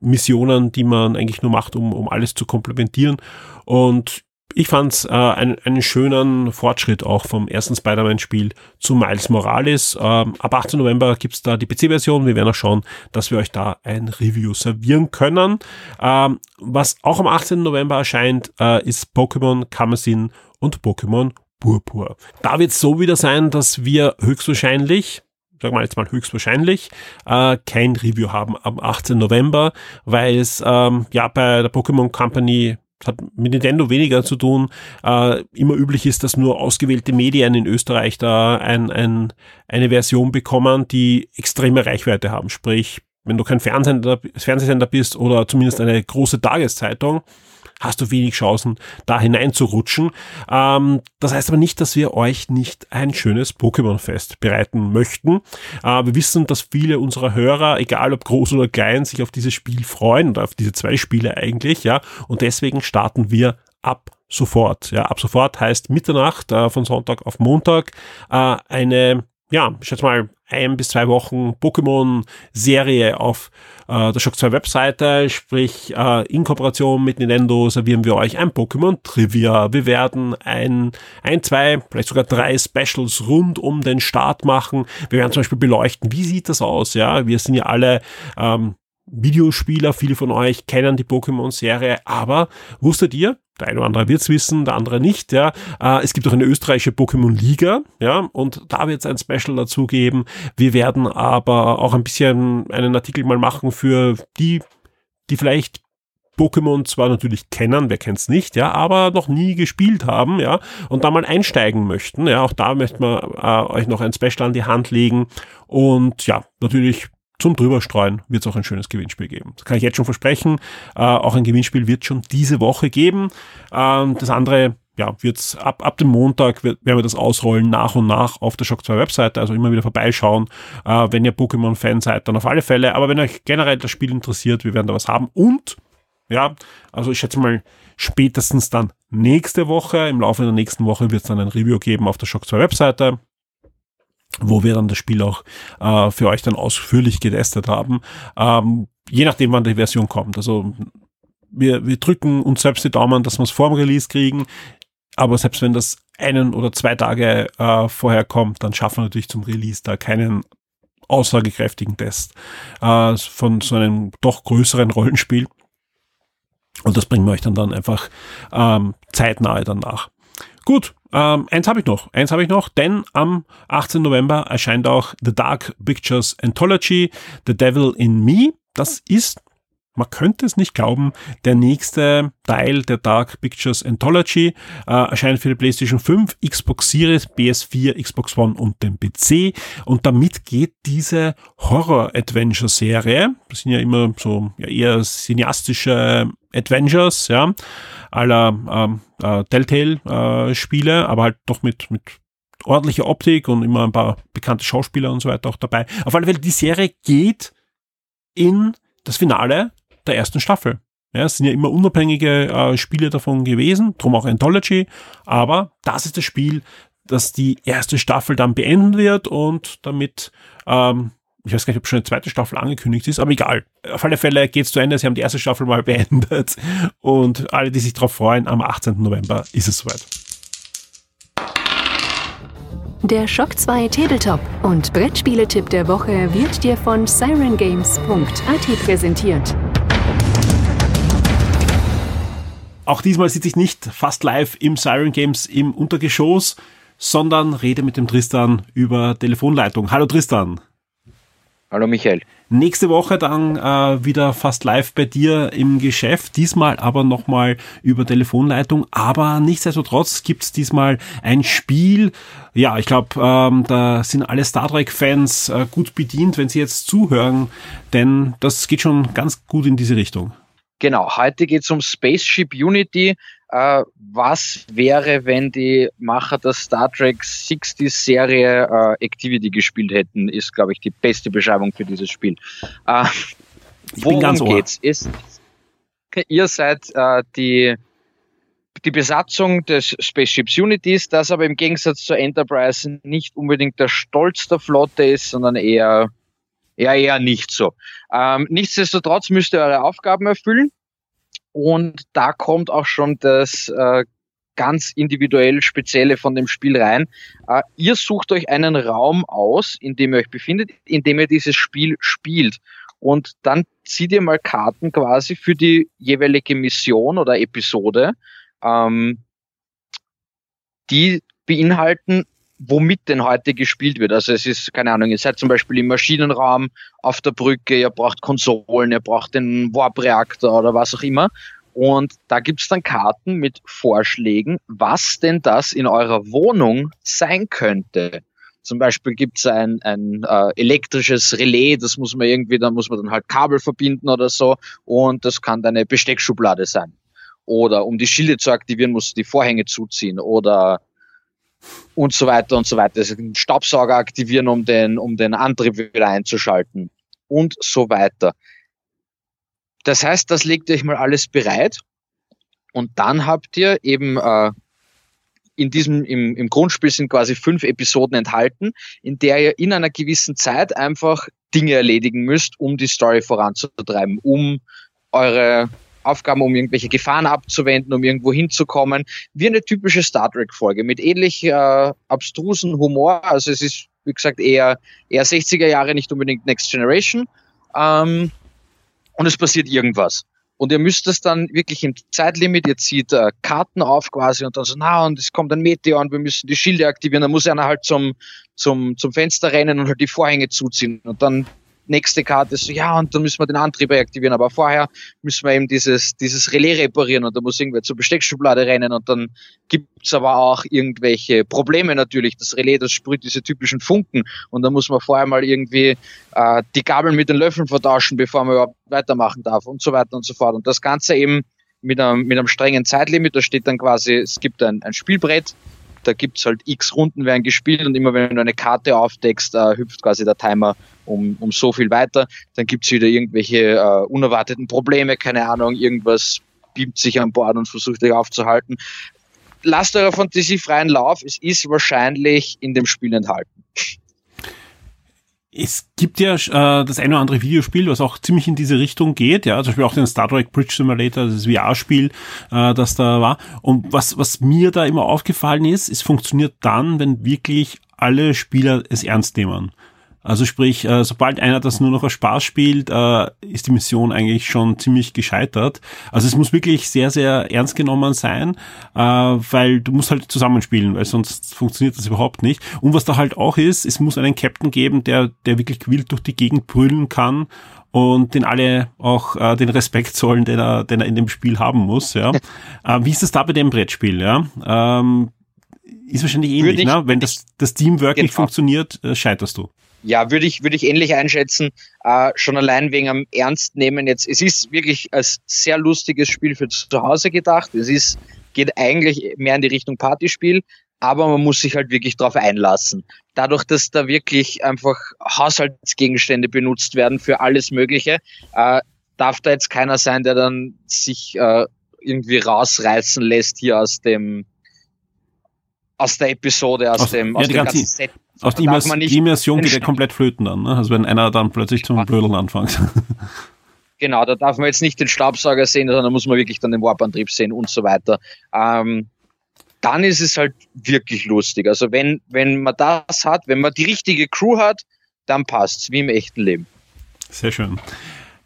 Missionen, die man eigentlich nur macht, um, um alles zu komplementieren. Und ich fand äh, einen, einen schönen Fortschritt auch vom ersten Spider-Man-Spiel zu Miles Morales. Ähm, ab 18. November gibt's da die PC-Version. Wir werden auch schauen, dass wir euch da ein Review servieren können. Ähm, was auch am 18. November erscheint, äh, ist Pokémon Kamezin und Pokémon Purpur. Da wird es so wieder sein, dass wir höchstwahrscheinlich sagen wir jetzt mal höchstwahrscheinlich, äh, kein Review haben am 18. November, weil es ähm, ja bei der Pokémon Company hat mit Nintendo weniger zu tun. Äh, immer üblich ist, dass nur ausgewählte Medien in Österreich da ein, ein, eine Version bekommen, die extreme Reichweite haben. Sprich, wenn du kein Fernsehsender, Fernsehsender bist oder zumindest eine große Tageszeitung, hast du wenig Chancen, da hineinzurutschen. Ähm, das heißt aber nicht, dass wir euch nicht ein schönes Pokémon-Fest bereiten möchten. Äh, wir wissen, dass viele unserer Hörer, egal ob groß oder klein, sich auf dieses Spiel freuen oder auf diese zwei Spiele eigentlich, ja. Und deswegen starten wir ab sofort. Ja, ab sofort heißt Mitternacht äh, von Sonntag auf Montag äh, eine ja, ich schätze mal, ein bis zwei Wochen Pokémon-Serie auf äh, der Shock 2 Webseite, sprich äh, in Kooperation mit Nintendo servieren wir euch ein Pokémon-Trivia. Wir werden ein, ein, zwei, vielleicht sogar drei Specials rund um den Start machen. Wir werden zum Beispiel beleuchten, wie sieht das aus, ja. Wir sind ja alle ähm, Videospieler, viele von euch kennen die Pokémon-Serie, aber wusstet ihr, der eine oder andere wird's wissen, der andere nicht, ja. Äh, es gibt auch eine österreichische Pokémon-Liga, ja, und da wird's ein Special dazu geben. Wir werden aber auch ein bisschen einen Artikel mal machen für die, die vielleicht Pokémon zwar natürlich kennen, wer kennt's nicht, ja, aber noch nie gespielt haben, ja, und da mal einsteigen möchten, ja, auch da möchten wir äh, euch noch ein Special an die Hand legen und ja, natürlich zum drüberstreuen wird es auch ein schönes Gewinnspiel geben. Das kann ich jetzt schon versprechen. Äh, auch ein Gewinnspiel wird schon diese Woche geben. Ähm, das andere ja, wird's ab, ab dem Montag wird, werden wir das ausrollen nach und nach auf der Shock 2 Webseite, also immer wieder vorbeischauen. Äh, wenn ihr Pokémon-Fan seid, dann auf alle Fälle. Aber wenn euch generell das Spiel interessiert, wir werden da was haben. Und, ja, also ich schätze mal, spätestens dann nächste Woche, im Laufe der nächsten Woche wird es dann ein Review geben auf der Shock 2 Webseite wo wir dann das Spiel auch äh, für euch dann ausführlich getestet haben. Ähm, je nachdem, wann die Version kommt. Also wir, wir drücken uns selbst die Daumen, dass wir es vor dem Release kriegen. Aber selbst wenn das einen oder zwei Tage äh, vorher kommt, dann schaffen wir natürlich zum Release da keinen aussagekräftigen Test äh, von so einem doch größeren Rollenspiel. Und das bringen wir euch dann, dann einfach ähm, zeitnahe danach. Gut, ähm, eins habe ich noch, eins habe ich noch, denn am 18. November erscheint auch The Dark Pictures Anthology, The Devil in Me. Das ist man könnte es nicht glauben, der nächste Teil der Dark Pictures Anthology äh, erscheint für die PlayStation 5, Xbox Series, PS4, Xbox One und den PC. Und damit geht diese Horror-Adventure-Serie, das sind ja immer so ja, eher cineastische Adventures, ja, aller ähm, äh, Telltale-Spiele, äh, aber halt doch mit, mit ordentlicher Optik und immer ein paar bekannte Schauspieler und so weiter auch dabei. Auf alle Fälle, die Serie geht in das Finale der ersten Staffel. Ja, es sind ja immer unabhängige äh, Spiele davon gewesen, drum auch Anthology, aber das ist das Spiel, das die erste Staffel dann beenden wird und damit, ähm, ich weiß gar nicht, ob schon eine zweite Staffel angekündigt ist, aber egal. Auf alle Fälle geht es zu Ende, sie haben die erste Staffel mal beendet und alle, die sich darauf freuen, am 18. November ist es soweit. Der Shock 2 Tabletop und Brettspieletipp der Woche wird dir von sirengames.at präsentiert. Auch diesmal sitze ich nicht fast live im Siren Games im Untergeschoss, sondern rede mit dem Tristan über Telefonleitung. Hallo Tristan. Hallo Michael. Nächste Woche dann äh, wieder fast live bei dir im Geschäft, diesmal aber nochmal über Telefonleitung. Aber nichtsdestotrotz gibt's diesmal ein Spiel. Ja, ich glaube, ähm, da sind alle Star Trek-Fans äh, gut bedient, wenn sie jetzt zuhören, denn das geht schon ganz gut in diese Richtung. Genau, heute geht's um Spaceship Unity. Äh, was wäre, wenn die Macher der Star Trek 60 Serie äh, Activity gespielt hätten, ist, glaube ich, die beste Beschreibung für dieses Spiel. Äh, ich worum bin ganz geht's? Ist, ihr seid äh, die, die Besatzung des Spaceships Unities, das aber im Gegensatz zur Enterprise nicht unbedingt der Stolz der Flotte ist, sondern eher, eher, eher nicht so. Ähm, nichtsdestotrotz müsst ihr eure Aufgaben erfüllen und da kommt auch schon das äh, ganz individuell Spezielle von dem Spiel rein. Äh, ihr sucht euch einen Raum aus, in dem ihr euch befindet, in dem ihr dieses Spiel spielt. Und dann zieht ihr mal Karten quasi für die jeweilige Mission oder Episode, ähm, die beinhalten womit denn heute gespielt wird. Also es ist, keine Ahnung, ihr seid zum Beispiel im Maschinenraum auf der Brücke, ihr braucht Konsolen, ihr braucht den Warp-Reaktor oder was auch immer. Und da gibt's dann Karten mit Vorschlägen, was denn das in eurer Wohnung sein könnte. Zum Beispiel gibt's ein, ein äh, elektrisches Relais, das muss man irgendwie, da muss man dann halt Kabel verbinden oder so. Und das kann eine Besteckschublade sein. Oder um die Schilde zu aktivieren, musst du die Vorhänge zuziehen. Oder und so weiter und so weiter. Also den Staubsauger aktivieren, um den, um den Antrieb wieder einzuschalten und so weiter. Das heißt, das legt ihr euch mal alles bereit und dann habt ihr eben äh, in diesem, im, im Grundspiel sind quasi fünf Episoden enthalten, in der ihr in einer gewissen Zeit einfach Dinge erledigen müsst, um die Story voranzutreiben, um eure Aufgaben, um irgendwelche Gefahren abzuwenden, um irgendwo hinzukommen, wie eine typische Star Trek-Folge mit ähnlich äh, abstrusen Humor. Also es ist, wie gesagt, eher, eher 60er Jahre, nicht unbedingt Next Generation. Ähm, und es passiert irgendwas. Und ihr müsst das dann wirklich im Zeitlimit, ihr zieht äh, Karten auf quasi und dann so, na, und es kommt ein Meteor und wir müssen die Schilde aktivieren. Dann muss einer halt zum, zum, zum Fenster rennen und halt die Vorhänge zuziehen. Und dann nächste Karte so, ja, und dann müssen wir den Antrieb reaktivieren, aber vorher müssen wir eben dieses, dieses Relais reparieren und da muss irgendwer zur Besteckschublade rennen und dann gibt's aber auch irgendwelche Probleme natürlich. Das Relais, das sprüht diese typischen Funken und da muss man vorher mal irgendwie äh, die Gabeln mit den Löffeln vertauschen, bevor man überhaupt weitermachen darf und so weiter und so fort. Und das Ganze eben mit einem, mit einem strengen Zeitlimit, da steht dann quasi, es gibt ein, ein Spielbrett, da gibt's halt x Runden werden gespielt und immer wenn du eine Karte aufdeckst, äh, hüpft quasi der Timer um, um so viel weiter. Dann gibt's wieder irgendwelche äh, unerwarteten Probleme, keine Ahnung, irgendwas beamt sich an Bord und versucht euch aufzuhalten. Lasst eure Fantasie freien Lauf, es ist wahrscheinlich in dem Spiel enthalten. Es gibt ja äh, das eine oder andere Videospiel, was auch ziemlich in diese Richtung geht, ja, zum Beispiel auch den Star Trek Bridge Simulator, das VR-Spiel, äh, das da war. Und was, was mir da immer aufgefallen ist, es funktioniert dann, wenn wirklich alle Spieler es ernst nehmen. Also sprich, äh, sobald einer das nur noch aus Spaß spielt, äh, ist die Mission eigentlich schon ziemlich gescheitert. Also es muss wirklich sehr, sehr ernst genommen sein, äh, weil du musst halt zusammenspielen, weil sonst funktioniert das überhaupt nicht. Und was da halt auch ist, es muss einen Captain geben, der, der wirklich wild durch die Gegend brüllen kann und den alle auch äh, den Respekt zollen, den er, den er in dem Spiel haben muss. Ja. äh, wie ist das da bei dem Brettspiel? Ja? Ähm, ist wahrscheinlich ähnlich, ich, ne? Wenn das, das Teamwork genau. nicht funktioniert, äh, scheiterst du. Ja, würde ich, würde ich ähnlich einschätzen. Äh, schon allein wegen am Ernst nehmen jetzt. Es ist wirklich als sehr lustiges Spiel für zu Hause gedacht. Es ist, geht eigentlich mehr in die Richtung Partyspiel, aber man muss sich halt wirklich drauf einlassen. Dadurch, dass da wirklich einfach Haushaltsgegenstände benutzt werden für alles Mögliche, äh, darf da jetzt keiner sein, der dann sich äh, irgendwie rausreißen lässt hier aus dem aus der Episode, aus, aus dem aus ja, dem ganzen Set. Der Immers Immersion geht ja komplett flöten dann, ne? Also wenn einer dann plötzlich zum Blödeln anfängt. Genau, da darf man jetzt nicht den Staubsauger sehen, sondern muss man wirklich dann den Warp-Antrieb sehen und so weiter. Ähm, dann ist es halt wirklich lustig. Also wenn, wenn man das hat, wenn man die richtige Crew hat, dann passt's, wie im echten Leben. Sehr schön.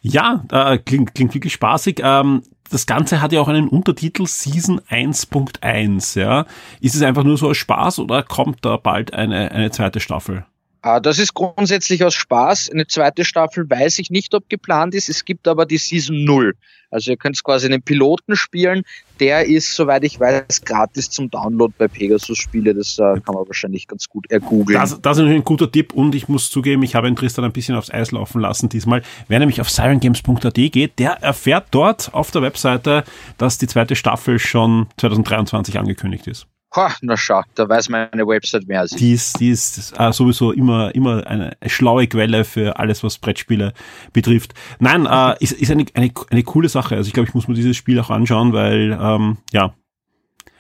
Ja, äh, klingt, klingt wirklich spaßig. Ähm, das Ganze hat ja auch einen Untertitel Season 1.1, ja. Ist es einfach nur so als Spaß oder kommt da bald eine, eine zweite Staffel? Ah, das ist grundsätzlich aus Spaß. Eine zweite Staffel weiß ich nicht, ob geplant ist. Es gibt aber die Season 0. Also ihr könnt quasi einen Piloten spielen. Der ist, soweit ich weiß, gratis zum Download bei Pegasus Spiele. Das äh, kann man wahrscheinlich ganz gut ergoogeln. Das, das ist natürlich ein guter Tipp und ich muss zugeben, ich habe ihn Tristan ein bisschen aufs Eis laufen lassen diesmal. Wer nämlich auf sirengames.at geht, der erfährt dort auf der Webseite, dass die zweite Staffel schon 2023 angekündigt ist. Ha, na schau, da weiß meine Website mehr als ich. Die ist, die ist äh, sowieso immer, immer eine schlaue Quelle für alles, was Brettspiele betrifft. Nein, äh, ist, ist eine, eine, eine coole Sache. Also ich glaube, ich muss mir dieses Spiel auch anschauen, weil, ähm, ja,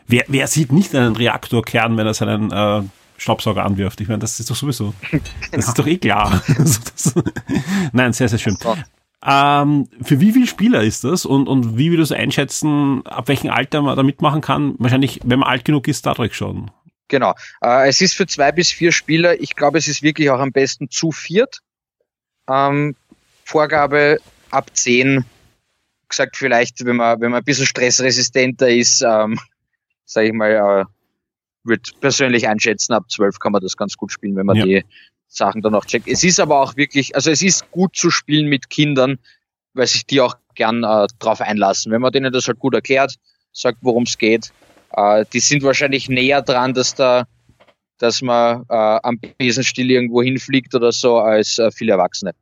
wer, wer sieht nicht einen Reaktorkern, wenn er seinen äh, Staubsauger anwirft? Ich meine, das ist doch sowieso, genau. das ist doch eh klar. Nein, sehr, sehr schön. Ähm, für wie viele Spieler ist das und, und wie würdest du einschätzen, ab welchem Alter man da mitmachen kann? Wahrscheinlich, wenn man alt genug ist, Star Trek schon. Genau. Äh, es ist für zwei bis vier Spieler. Ich glaube, es ist wirklich auch am besten zu viert. Ähm, Vorgabe ab zehn. Gesagt, vielleicht, wenn man, wenn man ein bisschen stressresistenter ist, ähm, sage ich mal, äh, würde persönlich einschätzen, ab zwölf kann man das ganz gut spielen, wenn man ja. die Sachen dann auch checkt. Es ist aber auch wirklich, also es ist gut zu spielen mit Kindern, weil sich die auch gern äh, drauf einlassen. Wenn man denen das halt gut erklärt, sagt, worum es geht, äh, die sind wahrscheinlich näher dran, dass da dass man äh, am Besenstiel irgendwo hinfliegt oder so, als äh, viele Erwachsene.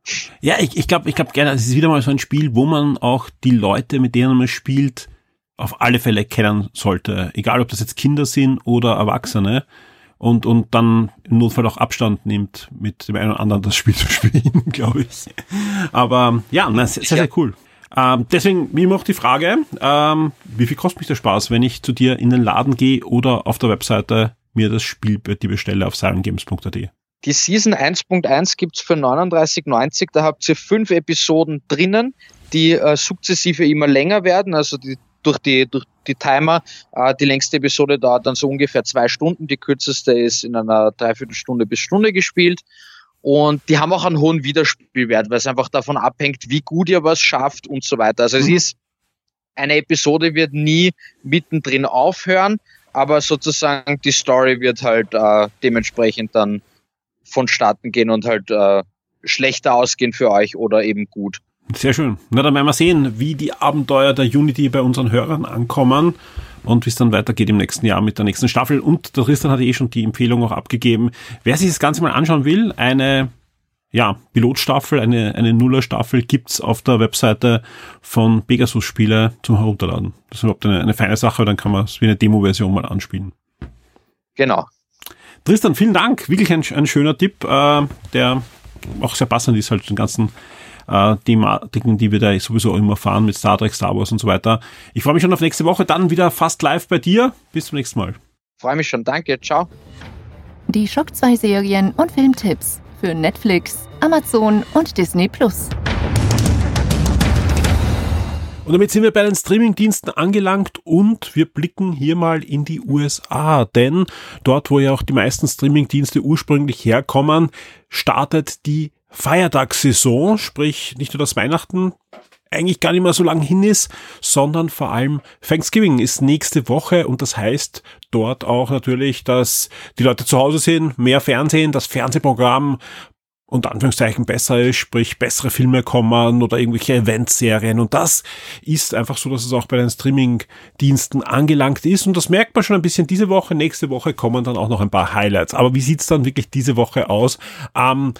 Ja, ich, ich glaube ich glaub gerne, es ist wieder mal so ein Spiel, wo man auch die Leute, mit denen man spielt, auf alle Fälle kennen sollte. Egal, ob das jetzt Kinder sind oder Erwachsene und, und dann im Notfall auch Abstand nimmt, mit dem einen oder anderen das Spiel zu spielen, glaube ich. Aber ja, na, sehr, sehr, sehr cool. Ähm, deswegen, wie immer auch die Frage, ähm, wie viel kostet mich der Spaß, wenn ich zu dir in den Laden gehe oder auf der Webseite mir das Spiel bei dir bestelle auf sirengames.at? Die Season 1.1 gibt's für 39,90. Da habt ihr fünf Episoden drinnen, die äh, sukzessive immer länger werden. Also die durch die, durch die Timer. Äh, die längste Episode dauert dann so ungefähr zwei Stunden. Die kürzeste ist in einer Dreiviertelstunde bis Stunde gespielt. Und die haben auch einen hohen Wiederspielwert, weil es einfach davon abhängt, wie gut ihr was schafft und so weiter. Also mhm. es ist, eine Episode wird nie mittendrin aufhören, aber sozusagen die Story wird halt äh, dementsprechend dann vonstatten gehen und halt äh, schlechter ausgehen für euch oder eben gut. Sehr schön. Na, dann werden wir sehen, wie die Abenteuer der Unity bei unseren Hörern ankommen und wie es dann weitergeht im nächsten Jahr mit der nächsten Staffel. Und der Tristan hat eh schon die Empfehlung auch abgegeben. Wer sich das Ganze mal anschauen will, eine ja, Pilotstaffel, eine, eine Nuller-Staffel gibt's auf der Webseite von Pegasus Spiele zum Herunterladen. Das ist überhaupt eine, eine feine Sache, dann kann man es wie eine Demo-Version mal anspielen. Genau. Tristan, vielen Dank. Wirklich ein, ein schöner Tipp, äh, der auch sehr passend ist, halt den ganzen äh, Thematiken, die wir da sowieso immer fahren mit Star Trek, Star Wars und so weiter. Ich freue mich schon auf nächste Woche, dann wieder fast live bei dir. Bis zum nächsten Mal. Freue mich schon, danke, ciao. Die Schock 2 Serien und Filmtipps für Netflix, Amazon und Disney Plus. Und damit sind wir bei den Streamingdiensten angelangt und wir blicken hier mal in die USA, denn dort, wo ja auch die meisten Streamingdienste ursprünglich herkommen, startet die Feiertagssaison, sprich nicht nur das Weihnachten eigentlich gar nicht mehr so lang hin ist, sondern vor allem Thanksgiving ist nächste Woche und das heißt dort auch natürlich, dass die Leute zu Hause sind, mehr Fernsehen, das Fernsehprogramm unter Anführungszeichen besser ist, sprich bessere Filme kommen oder irgendwelche Eventserien und das ist einfach so, dass es auch bei den Streaming-Diensten angelangt ist und das merkt man schon ein bisschen diese Woche, nächste Woche kommen dann auch noch ein paar Highlights. Aber wie sieht's dann wirklich diese Woche aus? Am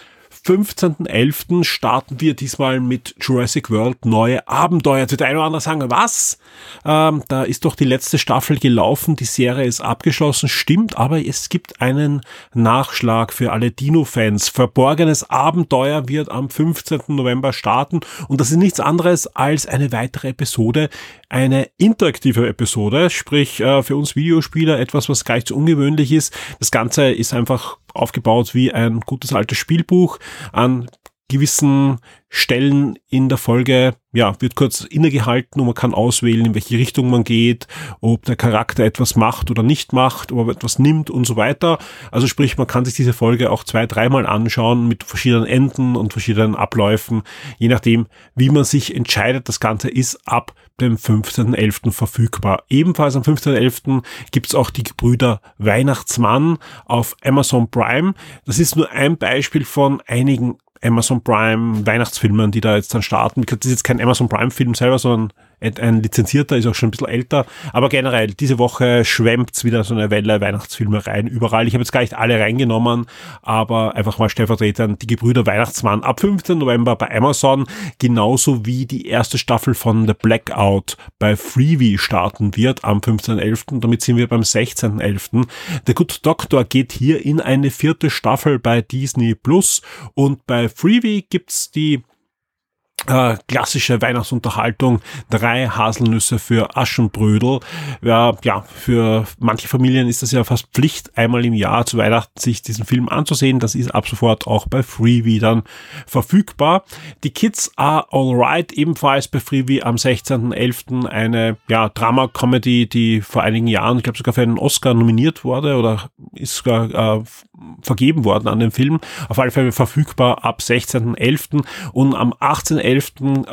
15.11. starten wir diesmal mit Jurassic World neue Abenteuer. Jetzt wird der eine oder andere sagen, was? Ähm, da ist doch die letzte Staffel gelaufen, die Serie ist abgeschlossen, stimmt, aber es gibt einen Nachschlag für alle Dino-Fans. Verborgenes Abenteuer wird am 15. November starten und das ist nichts anderes als eine weitere Episode, eine interaktive Episode, sprich äh, für uns Videospieler etwas, was gar nicht so ungewöhnlich ist. Das Ganze ist einfach aufgebaut wie ein gutes altes Spielbuch an gewissen Stellen in der Folge, ja, wird kurz innegehalten und man kann auswählen, in welche Richtung man geht, ob der Charakter etwas macht oder nicht macht, ob er etwas nimmt und so weiter. Also sprich, man kann sich diese Folge auch zwei, dreimal anschauen mit verschiedenen Enden und verschiedenen Abläufen, je nachdem, wie man sich entscheidet. Das Ganze ist ab dem 15.11. verfügbar. Ebenfalls am 15.11. gibt's auch die Gebrüder Weihnachtsmann auf Amazon Prime. Das ist nur ein Beispiel von einigen Amazon Prime Weihnachtsfilmen, die da jetzt dann starten. Das ist jetzt kein Amazon Prime Film selber, sondern ein lizenzierter, ist auch schon ein bisschen älter. Aber generell, diese Woche schwemmt's wieder so eine Welle Weihnachtsfilme rein, überall. Ich habe jetzt gar nicht alle reingenommen, aber einfach mal stellvertretend die Gebrüder Weihnachtsmann ab 15. November bei Amazon, genauso wie die erste Staffel von The Blackout bei Freebie starten wird am 15.11. Damit sind wir beim 16.11. The Good Doctor geht hier in eine vierte Staffel bei Disney Plus und bei Freebie gibt's die äh, klassische Weihnachtsunterhaltung, drei Haselnüsse für Aschenbrödel. Ja, ja, für manche Familien ist das ja fast Pflicht, einmal im Jahr zu Weihnachten sich diesen Film anzusehen. Das ist ab sofort auch bei Freebie dann verfügbar. Die Kids Are Alright, ebenfalls bei Freebie am 16.11. eine ja, Drama-Comedy, die vor einigen Jahren, ich glaube sogar für einen Oscar nominiert wurde oder ist sogar äh, vergeben worden an den Film. Auf alle Fälle verfügbar ab 16.11. und am 18.11.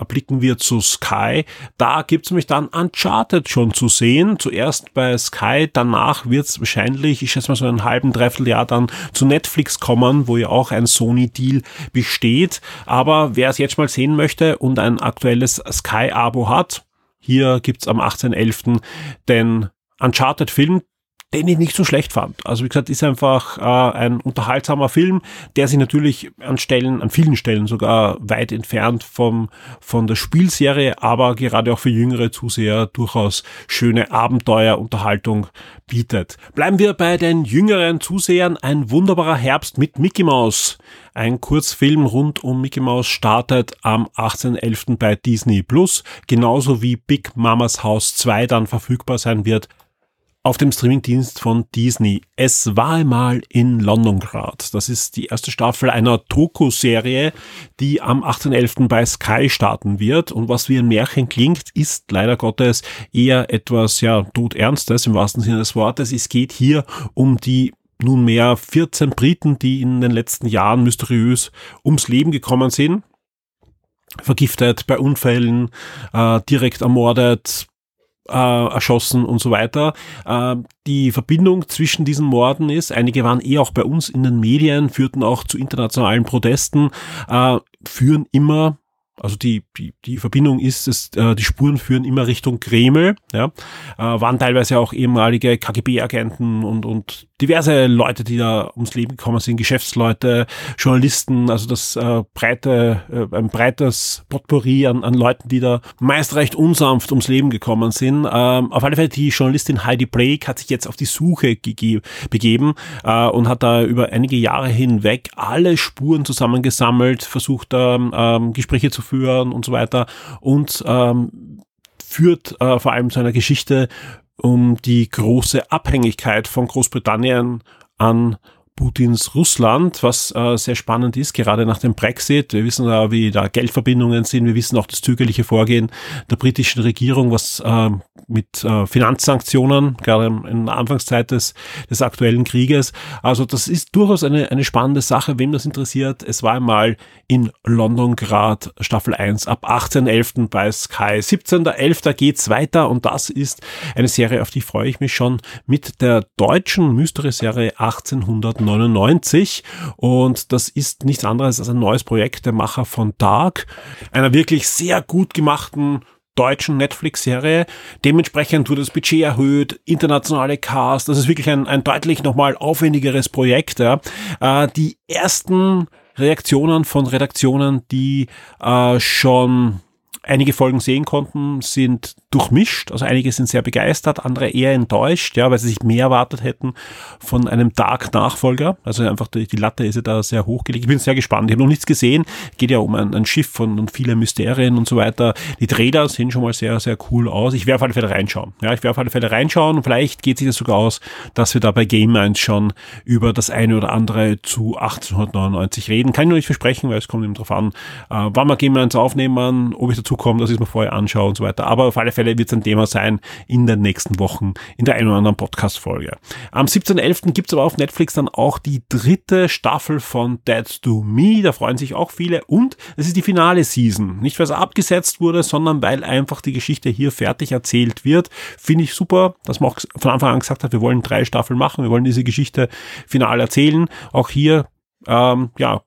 blicken wir zu Sky. Da gibt's nämlich dann Uncharted schon zu sehen. Zuerst bei Sky, danach wird's wahrscheinlich, ich schätze mal so einen halben, dreiviertel Jahr dann zu Netflix kommen, wo ja auch ein Sony-Deal besteht. Aber wer es jetzt mal sehen möchte und ein aktuelles Sky-Abo hat, hier gibt's am 18.11. den Uncharted-Film, den ich nicht so schlecht fand. Also wie gesagt, ist einfach äh, ein unterhaltsamer Film, der sich natürlich an Stellen, an vielen Stellen sogar weit entfernt vom, von der Spielserie, aber gerade auch für jüngere Zuseher durchaus schöne Abenteuerunterhaltung bietet. Bleiben wir bei den jüngeren Zusehern. Ein wunderbarer Herbst mit Mickey Mouse. Ein Kurzfilm rund um Mickey Mouse startet am 18.11. bei Disney Plus, genauso wie Big Mamas Haus 2 dann verfügbar sein wird auf dem Streamingdienst von Disney. Es war einmal in Londongrad. Das ist die erste Staffel einer Doku-Serie, die am 18.11. bei Sky starten wird. Und was wie ein Märchen klingt, ist leider Gottes eher etwas, ja, todernstes im wahrsten Sinne des Wortes. Es geht hier um die nunmehr 14 Briten, die in den letzten Jahren mysteriös ums Leben gekommen sind vergiftet bei Unfällen, äh, direkt ermordet, äh, erschossen und so weiter. Äh, die Verbindung zwischen diesen Morden ist, einige waren eh auch bei uns in den Medien, führten auch zu internationalen Protesten, äh, führen immer also die, die, die Verbindung ist, dass äh, die Spuren führen immer Richtung Kreml, ja, äh, waren teilweise auch ehemalige KGB-Agenten und, und diverse Leute, die da ums Leben gekommen sind, Geschäftsleute, Journalisten, also das äh, breite, äh, ein breites Potpourri an, an Leuten, die da meist recht unsanft ums Leben gekommen sind. Ähm, auf alle Fälle die Journalistin Heidi Blake hat sich jetzt auf die Suche begeben äh, und hat da über einige Jahre hinweg alle Spuren zusammengesammelt, versucht da ähm, Gespräche zu führen und so weiter und ähm, führt äh, vor allem zu einer Geschichte um die große Abhängigkeit von Großbritannien an Putins Russland, was äh, sehr spannend ist, gerade nach dem Brexit. Wir wissen da, wie da Geldverbindungen sind. Wir wissen auch das zögerliche Vorgehen der britischen Regierung, was äh, mit äh, Finanzsanktionen, gerade in der Anfangszeit des, des aktuellen Krieges. Also das ist durchaus eine, eine spannende Sache, wem das interessiert. Es war einmal in London Grad Staffel 1 ab 18.11. bei Sky. 17.11. geht's weiter und das ist eine Serie, auf die freue ich mich schon mit der deutschen Mystery-Serie 1899 und das ist nichts anderes als ein neues Projekt der Macher von Dark, einer wirklich sehr gut gemachten deutschen Netflix-Serie. Dementsprechend wurde das Budget erhöht, internationale Cast, das ist wirklich ein, ein deutlich nochmal aufwendigeres Projekt. Ja. Äh, die ersten Reaktionen von Redaktionen, die äh, schon einige Folgen sehen konnten, sind durchmischt. Also einige sind sehr begeistert, andere eher enttäuscht, ja, weil sie sich mehr erwartet hätten von einem Dark-Nachfolger. Also einfach die, die, Latte ist ja da sehr hochgelegt. Ich bin sehr gespannt. Ich habe noch nichts gesehen. Geht ja um ein, ein Schiff von, und viele Mysterien und so weiter. Die Träder sehen schon mal sehr, sehr cool aus. Ich werde auf alle Fälle reinschauen. Ja, ich werde auf alle Fälle reinschauen vielleicht geht sich das sogar aus, dass wir da bei Game 1 schon über das eine oder andere zu 1899 reden. Kann ich nur nicht versprechen, weil es kommt eben drauf an, äh, wann wir Game 1 aufnehmen, ob ich dazu komme, dass ich es mir vorher anschaue und so weiter. Aber auf alle Fälle Fälle wird es ein Thema sein in den nächsten Wochen in der einen oder anderen Podcast-Folge. Am 17.11. gibt es aber auf Netflix dann auch die dritte Staffel von Dead to Me. Da freuen sich auch viele. Und es ist die finale Season. Nicht, weil es abgesetzt wurde, sondern weil einfach die Geschichte hier fertig erzählt wird. Finde ich super, dass man auch von Anfang an gesagt hat, wir wollen drei Staffeln machen. Wir wollen diese Geschichte final erzählen. Auch hier ähm, ja,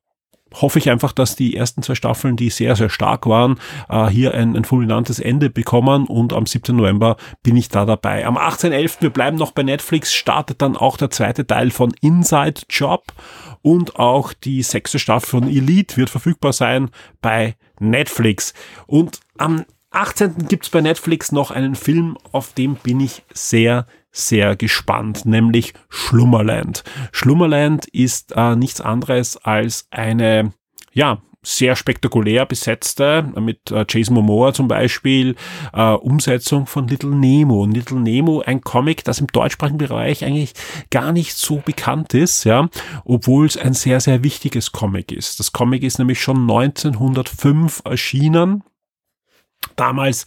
hoffe ich einfach, dass die ersten zwei Staffeln, die sehr, sehr stark waren, äh, hier ein, ein fulminantes Ende bekommen und am 17. November bin ich da dabei. Am 18.11., wir bleiben noch bei Netflix, startet dann auch der zweite Teil von Inside Job und auch die sechste Staffel von Elite wird verfügbar sein bei Netflix. Und am 18. gibt's bei Netflix noch einen Film, auf dem bin ich sehr, sehr gespannt, nämlich Schlummerland. Schlummerland ist äh, nichts anderes als eine, ja, sehr spektakulär besetzte, mit äh, Jason Momoa zum Beispiel, äh, Umsetzung von Little Nemo. Little Nemo, ein Comic, das im deutschsprachigen Bereich eigentlich gar nicht so bekannt ist, ja, obwohl es ein sehr, sehr wichtiges Comic ist. Das Comic ist nämlich schon 1905 erschienen. Damals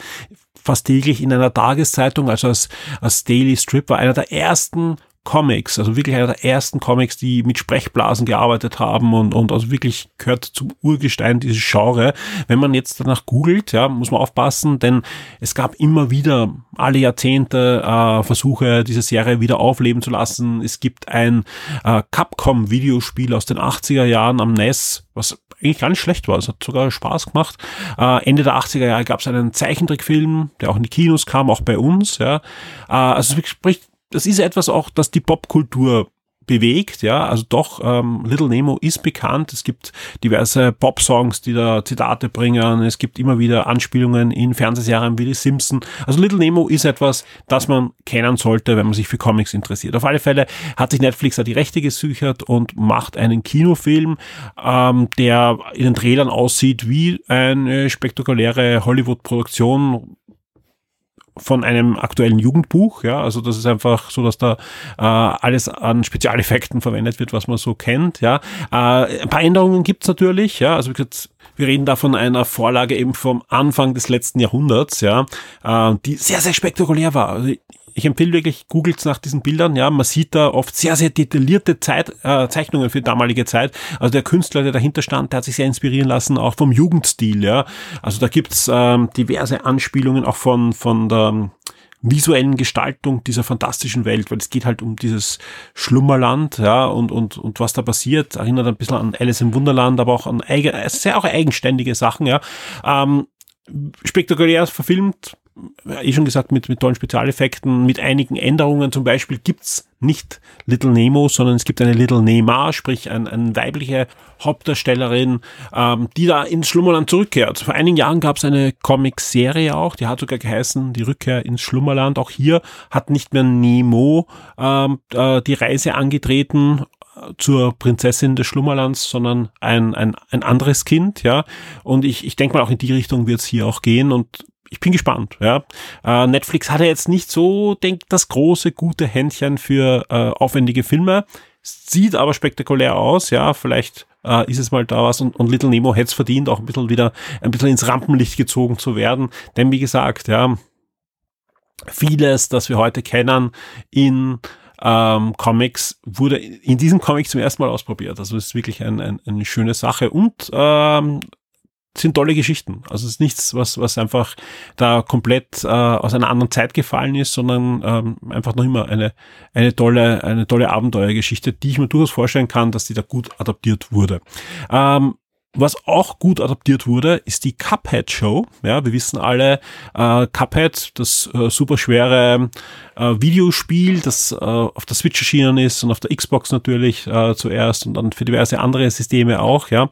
fast täglich in einer Tageszeitung, also als, als Daily Strip, war einer der ersten Comics, also wirklich einer der ersten Comics, die mit Sprechblasen gearbeitet haben und, und also wirklich gehört zum Urgestein dieses Genre. Wenn man jetzt danach googelt, ja, muss man aufpassen, denn es gab immer wieder alle Jahrzehnte äh, Versuche, diese Serie wieder aufleben zu lassen. Es gibt ein äh, Capcom-Videospiel aus den 80er Jahren am NES, was eigentlich nicht schlecht war. Es hat sogar Spaß gemacht. Äh, Ende der 80er Jahre gab es einen Zeichentrickfilm, der auch in die Kinos kam, auch bei uns. Ja. Äh, also es spricht, das ist etwas auch, das die Popkultur bewegt, ja, also doch, ähm, Little Nemo ist bekannt, es gibt diverse Pop-Songs, die da Zitate bringen, es gibt immer wieder Anspielungen in Fernsehserien wie die Simpson, also Little Nemo ist etwas, das man kennen sollte, wenn man sich für Comics interessiert. Auf alle Fälle hat sich Netflix da die Rechte gesüchert und macht einen Kinofilm, ähm, der in den Trailern aussieht wie eine spektakuläre Hollywood-Produktion, von einem aktuellen Jugendbuch, ja, also das ist einfach so, dass da äh, alles an Spezialeffekten verwendet wird, was man so kennt, ja. Äh, ein paar Änderungen gibt's natürlich, ja, also wie wir reden da von einer Vorlage eben vom Anfang des letzten Jahrhunderts, ja, äh, die sehr, sehr spektakulär war. Also ich empfehle wirklich, googelt nach diesen Bildern, ja, man sieht da oft sehr, sehr detaillierte Zeit, äh, Zeichnungen für damalige Zeit. Also der Künstler, der dahinter stand, der hat sich sehr inspirieren lassen, auch vom Jugendstil, ja. Also da gibt's ähm, diverse Anspielungen auch von, von der ähm, visuellen Gestaltung dieser fantastischen Welt, weil es geht halt um dieses Schlummerland, ja, und, und, und was da passiert, erinnert ein bisschen an Alice im Wunderland, aber auch an eigen, sehr auch eigenständige Sachen, ja. Ähm, spektakulär verfilmt, eh schon gesagt, mit, mit tollen Spezialeffekten, mit einigen Änderungen. Zum Beispiel gibt's nicht Little Nemo, sondern es gibt eine Little Nema, sprich ein, eine weibliche Hauptdarstellerin, ähm, die da ins Schlummerland zurückkehrt. Vor einigen Jahren gab's eine Comic-Serie auch, die hat sogar geheißen, die Rückkehr ins Schlummerland. Auch hier hat nicht mehr Nemo ähm, äh, die Reise angetreten, äh, zur Prinzessin des Schlummerlands, sondern ein, ein, ein anderes Kind, ja. Und ich, ich denke mal, auch in die Richtung wird es hier auch gehen. Und ich bin gespannt. Ja. Äh, Netflix hatte jetzt nicht so, denk das große gute Händchen für äh, aufwendige Filme, sieht aber spektakulär aus. Ja, vielleicht äh, ist es mal da was und, und Little Nemo hätte es verdient, auch ein bisschen wieder ein bisschen ins Rampenlicht gezogen zu werden. Denn wie gesagt, ja, vieles, das wir heute kennen in ähm, Comics, wurde in diesem Comic zum ersten Mal ausprobiert. Also es ist wirklich ein, ein, eine schöne Sache und ähm, sind tolle Geschichten. Also es ist nichts, was, was einfach da komplett äh, aus einer anderen Zeit gefallen ist, sondern ähm, einfach noch immer eine, eine tolle, eine tolle Abenteuergeschichte, die ich mir durchaus vorstellen kann, dass die da gut adaptiert wurde. Ähm, was auch gut adaptiert wurde, ist die Cuphead Show. Ja, wir wissen alle, äh, Cuphead, das äh, super schwere äh, Videospiel, das äh, auf der Switch erschienen ist und auf der Xbox natürlich äh, zuerst und dann für diverse andere Systeme auch. Ja,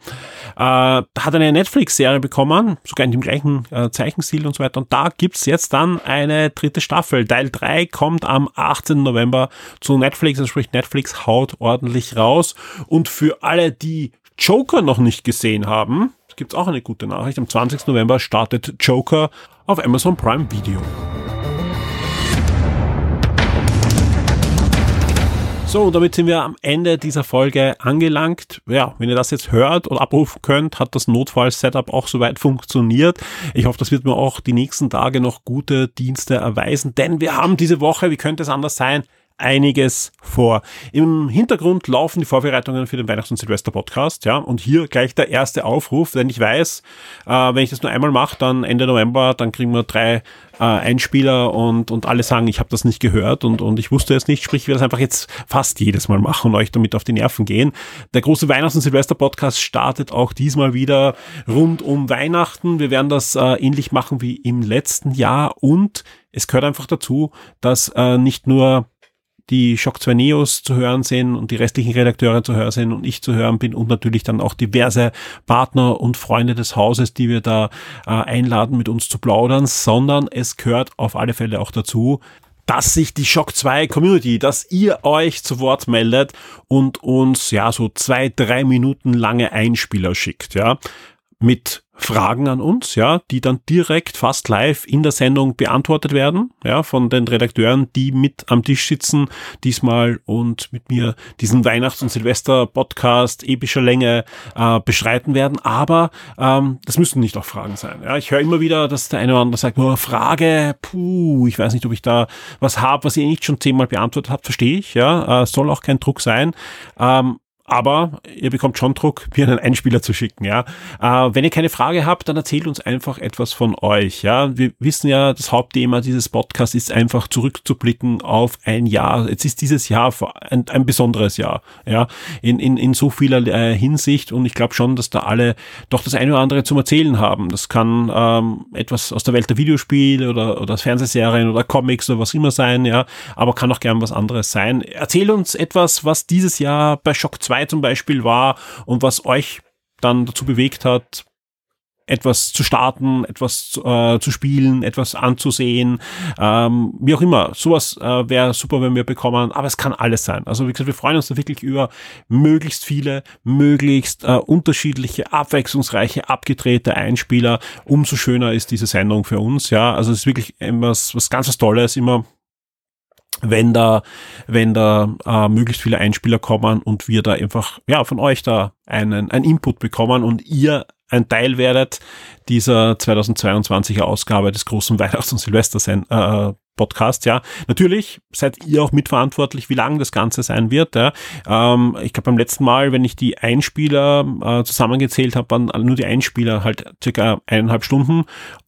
äh, hat eine Netflix-Serie bekommen, sogar in dem gleichen äh, Zeichenstil und so weiter. Und da gibt's jetzt dann eine dritte Staffel. Teil 3 kommt am 18. November zu Netflix, also sprich Netflix haut ordentlich raus. Und für alle, die Joker noch nicht gesehen haben, gibt's auch eine gute Nachricht. Am 20. November startet Joker auf Amazon Prime Video. So, und damit sind wir am Ende dieser Folge angelangt. Ja, wenn ihr das jetzt hört oder abrufen könnt, hat das Notfall-Setup auch soweit funktioniert. Ich hoffe, das wird mir auch die nächsten Tage noch gute Dienste erweisen, denn wir haben diese Woche, wie könnte es anders sein, einiges vor. Im Hintergrund laufen die Vorbereitungen für den Weihnachts- und Silvester-Podcast, ja, und hier gleich der erste Aufruf, denn ich weiß, äh, wenn ich das nur einmal mache, dann Ende November, dann kriegen wir drei äh, Einspieler und, und alle sagen, ich habe das nicht gehört und, und ich wusste es nicht, sprich, ich werde das einfach jetzt fast jedes Mal machen und euch damit auf die Nerven gehen. Der große Weihnachts- und Silvester-Podcast startet auch diesmal wieder rund um Weihnachten. Wir werden das äh, ähnlich machen wie im letzten Jahr und es gehört einfach dazu, dass äh, nicht nur die Shock 2 Neos zu hören sind und die restlichen Redakteure zu hören sind und ich zu hören bin und natürlich dann auch diverse Partner und Freunde des Hauses, die wir da äh, einladen, mit uns zu plaudern, sondern es gehört auf alle Fälle auch dazu, dass sich die Shock 2 Community, dass ihr euch zu Wort meldet und uns ja so zwei, drei Minuten lange Einspieler schickt, ja, mit Fragen an uns, ja, die dann direkt fast live in der Sendung beantwortet werden, ja, von den Redakteuren, die mit am Tisch sitzen diesmal und mit mir diesen Weihnachts- und Silvester-Podcast epischer Länge äh, beschreiten werden. Aber ähm, das müssen nicht auch Fragen sein. Ja, ich höre immer wieder, dass der eine oder andere sagt, nur Frage, puh, ich weiß nicht, ob ich da was habe, was ihr nicht schon zehnmal beantwortet habt, verstehe ich. Ja, äh, soll auch kein Druck sein. Ähm, aber ihr bekommt schon Druck, mir einen Einspieler zu schicken, ja. Äh, wenn ihr keine Frage habt, dann erzählt uns einfach etwas von euch, ja. Wir wissen ja, das Hauptthema dieses Podcasts ist einfach zurückzublicken auf ein Jahr. Jetzt ist dieses Jahr ein, ein besonderes Jahr, ja. In, in, in so vieler äh, Hinsicht und ich glaube schon, dass da alle doch das eine oder andere zum Erzählen haben. Das kann ähm, etwas aus der Welt der Videospiele oder, oder Fernsehserien oder Comics oder was immer sein, ja. Aber kann auch gern was anderes sein. Erzähl uns etwas, was dieses Jahr bei Shock 2 2 zum Beispiel war und was euch dann dazu bewegt hat, etwas zu starten, etwas zu, äh, zu spielen, etwas anzusehen, ähm, wie auch immer. Sowas äh, wäre super, wenn wir bekommen, aber es kann alles sein. Also wie gesagt, wir freuen uns da wirklich über möglichst viele, möglichst äh, unterschiedliche, abwechslungsreiche, abgedrehte Einspieler. Umso schöner ist diese Sendung für uns. Ja, also es ist wirklich etwas, was ganz was Tolles, immer wenn da, wenn da äh, möglichst viele Einspieler kommen und wir da einfach ja von euch da einen, einen Input bekommen und ihr ein Teil werdet dieser 2022er Ausgabe des großen Weihnachts- und Silvester äh, ja. Natürlich seid ihr auch mitverantwortlich, wie lang das Ganze sein wird. Ja. Ähm, ich glaube beim letzten Mal, wenn ich die Einspieler äh, zusammengezählt habe, waren nur die Einspieler halt circa eineinhalb Stunden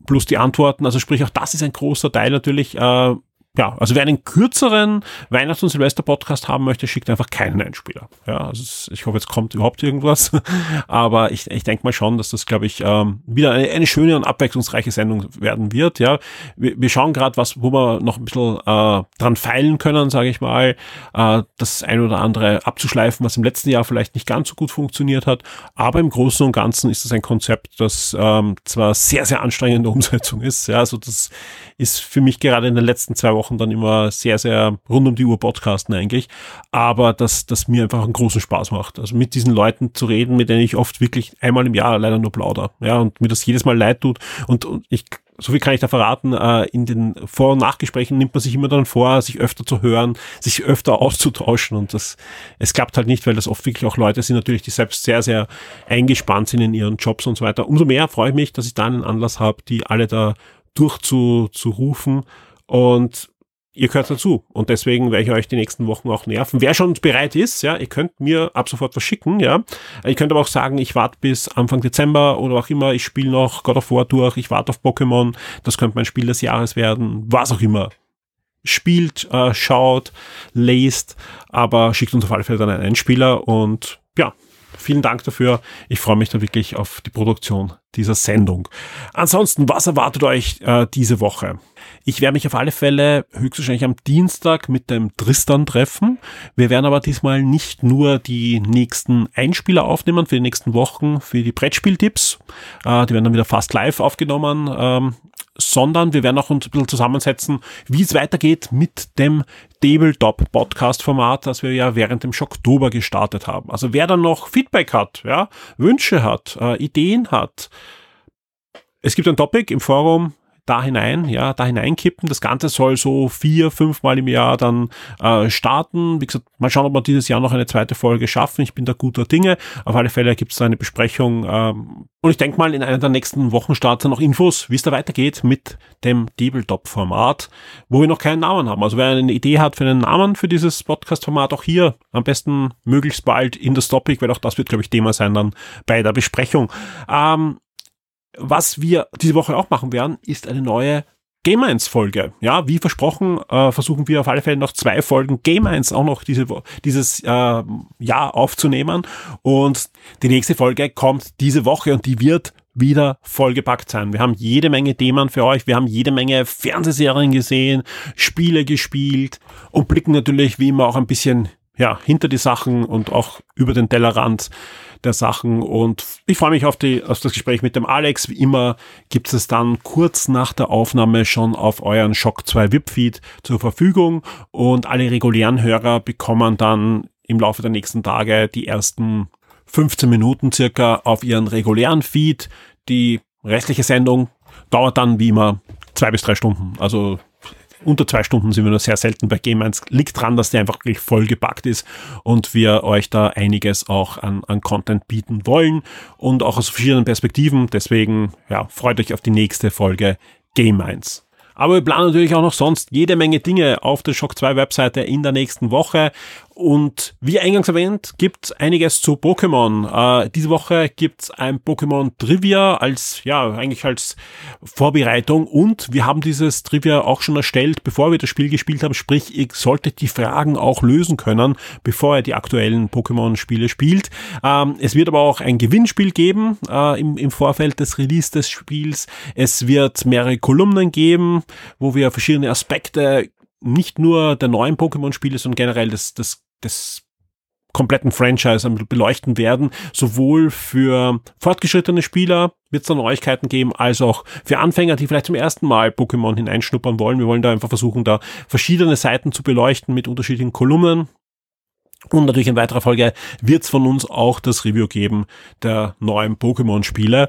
plus die Antworten. Also sprich, auch das ist ein großer Teil natürlich. Äh, ja, also wer einen kürzeren Weihnachts- und Silvester-Podcast haben möchte, schickt einfach keinen Einspieler. Ja, also ich hoffe, jetzt kommt überhaupt irgendwas. Aber ich, ich denke mal schon, dass das, glaube ich, ähm, wieder eine, eine schöne und abwechslungsreiche Sendung werden wird. Ja, wir, wir schauen gerade, was, wo wir noch ein bisschen äh, dran feilen können, sage ich mal, äh, das ein oder andere abzuschleifen, was im letzten Jahr vielleicht nicht ganz so gut funktioniert hat. Aber im Großen und Ganzen ist das ein Konzept, das ähm, zwar sehr, sehr anstrengende Umsetzung ist. Ja, also das ist für mich gerade in den letzten zwei Wochen Wochen dann immer sehr, sehr rund um die Uhr podcasten eigentlich. Aber dass das mir einfach einen großen Spaß macht. Also mit diesen Leuten zu reden, mit denen ich oft wirklich einmal im Jahr leider nur plauder. Ja, und mir das jedes Mal leid tut. Und, und ich so viel kann ich da verraten, äh, in den Vor- und Nachgesprächen nimmt man sich immer dann vor, sich öfter zu hören, sich öfter auszutauschen und das, es klappt halt nicht, weil das oft wirklich auch Leute sind natürlich, die selbst sehr, sehr eingespannt sind in ihren Jobs und so weiter. Umso mehr freue ich mich, dass ich da einen Anlass habe, die alle da durchzurufen und ihr gehört dazu. Und deswegen werde ich euch die nächsten Wochen auch nerven. Wer schon bereit ist, ja, ihr könnt mir ab sofort was schicken, ja. Ihr könnt aber auch sagen, ich warte bis Anfang Dezember oder auch immer, ich spiele noch God of War durch, ich warte auf Pokémon, das könnte mein Spiel des Jahres werden, was auch immer. Spielt, äh, schaut, lest, aber schickt uns auf alle Fälle dann einen Einspieler und ja, vielen Dank dafür. Ich freue mich da wirklich auf die Produktion dieser Sendung. Ansonsten, was erwartet euch äh, diese Woche? Ich werde mich auf alle Fälle höchstwahrscheinlich am Dienstag mit dem Tristan treffen. Wir werden aber diesmal nicht nur die nächsten Einspieler aufnehmen für die nächsten Wochen, für die Brettspieltipps. Äh, die werden dann wieder fast live aufgenommen. Ähm, sondern wir werden auch uns ein bisschen zusammensetzen, wie es weitergeht mit dem Tabletop Podcast Format, das wir ja während dem Schocktober gestartet haben. Also wer dann noch Feedback hat, ja, Wünsche hat, äh, Ideen hat. Es gibt ein Topic im Forum, da hinein, ja, da hineinkippen. Das Ganze soll so vier, fünf Mal im Jahr dann äh, starten. Wie gesagt, mal schauen, ob wir dieses Jahr noch eine zweite Folge schaffen. Ich bin da guter Dinge. Auf alle Fälle gibt es da eine Besprechung. Ähm, und ich denke mal, in einer der nächsten Wochenstarts noch Infos, wie es da weitergeht mit dem Tabletop-Format, wo wir noch keinen Namen haben. Also wer eine Idee hat für einen Namen für dieses Podcast-Format, auch hier am besten möglichst bald in das Topic, weil auch das wird, glaube ich, Thema sein dann bei der Besprechung. Ähm, was wir diese Woche auch machen werden, ist eine neue Game 1 Folge. Ja, wie versprochen, äh, versuchen wir auf alle Fälle noch zwei Folgen Game 1 auch noch diese, dieses äh, Jahr aufzunehmen. Und die nächste Folge kommt diese Woche und die wird wieder vollgepackt sein. Wir haben jede Menge Themen für euch. Wir haben jede Menge Fernsehserien gesehen, Spiele gespielt und blicken natürlich wie immer auch ein bisschen ja, hinter die Sachen und auch über den Tellerrand der Sachen. Und ich freue mich auf, die, auf das Gespräch mit dem Alex. Wie immer gibt es dann kurz nach der Aufnahme schon auf euren Shock 2 VIP-Feed zur Verfügung. Und alle regulären Hörer bekommen dann im Laufe der nächsten Tage die ersten 15 Minuten circa auf ihren regulären Feed. Die restliche Sendung dauert dann wie immer zwei bis drei Stunden. Also unter zwei Stunden sind wir nur sehr selten bei Game 1. Liegt dran, dass der einfach wirklich vollgepackt ist und wir euch da einiges auch an, an Content bieten wollen und auch aus verschiedenen Perspektiven. Deswegen, ja, freut euch auf die nächste Folge Game 1. Aber wir planen natürlich auch noch sonst jede Menge Dinge auf der Shock 2 Webseite in der nächsten Woche. Und wie eingangs erwähnt, gibt einiges zu Pokémon. Äh, diese Woche gibt's ein Pokémon Trivia als, ja, eigentlich als Vorbereitung. Und wir haben dieses Trivia auch schon erstellt, bevor wir das Spiel gespielt haben. Sprich, ihr solltet die Fragen auch lösen können, bevor ihr die aktuellen Pokémon-Spiele spielt. Ähm, es wird aber auch ein Gewinnspiel geben äh, im, im Vorfeld des Release des Spiels. Es wird mehrere Kolumnen geben, wo wir verschiedene Aspekte nicht nur der neuen Pokémon-Spiele, sondern generell des, des des kompletten Franchise beleuchten werden. Sowohl für fortgeschrittene Spieler wird es da Neuigkeiten geben, als auch für Anfänger, die vielleicht zum ersten Mal Pokémon hineinschnuppern wollen. Wir wollen da einfach versuchen, da verschiedene Seiten zu beleuchten mit unterschiedlichen Kolumnen. Und natürlich in weiterer Folge wird es von uns auch das Review geben der neuen Pokémon-Spiele.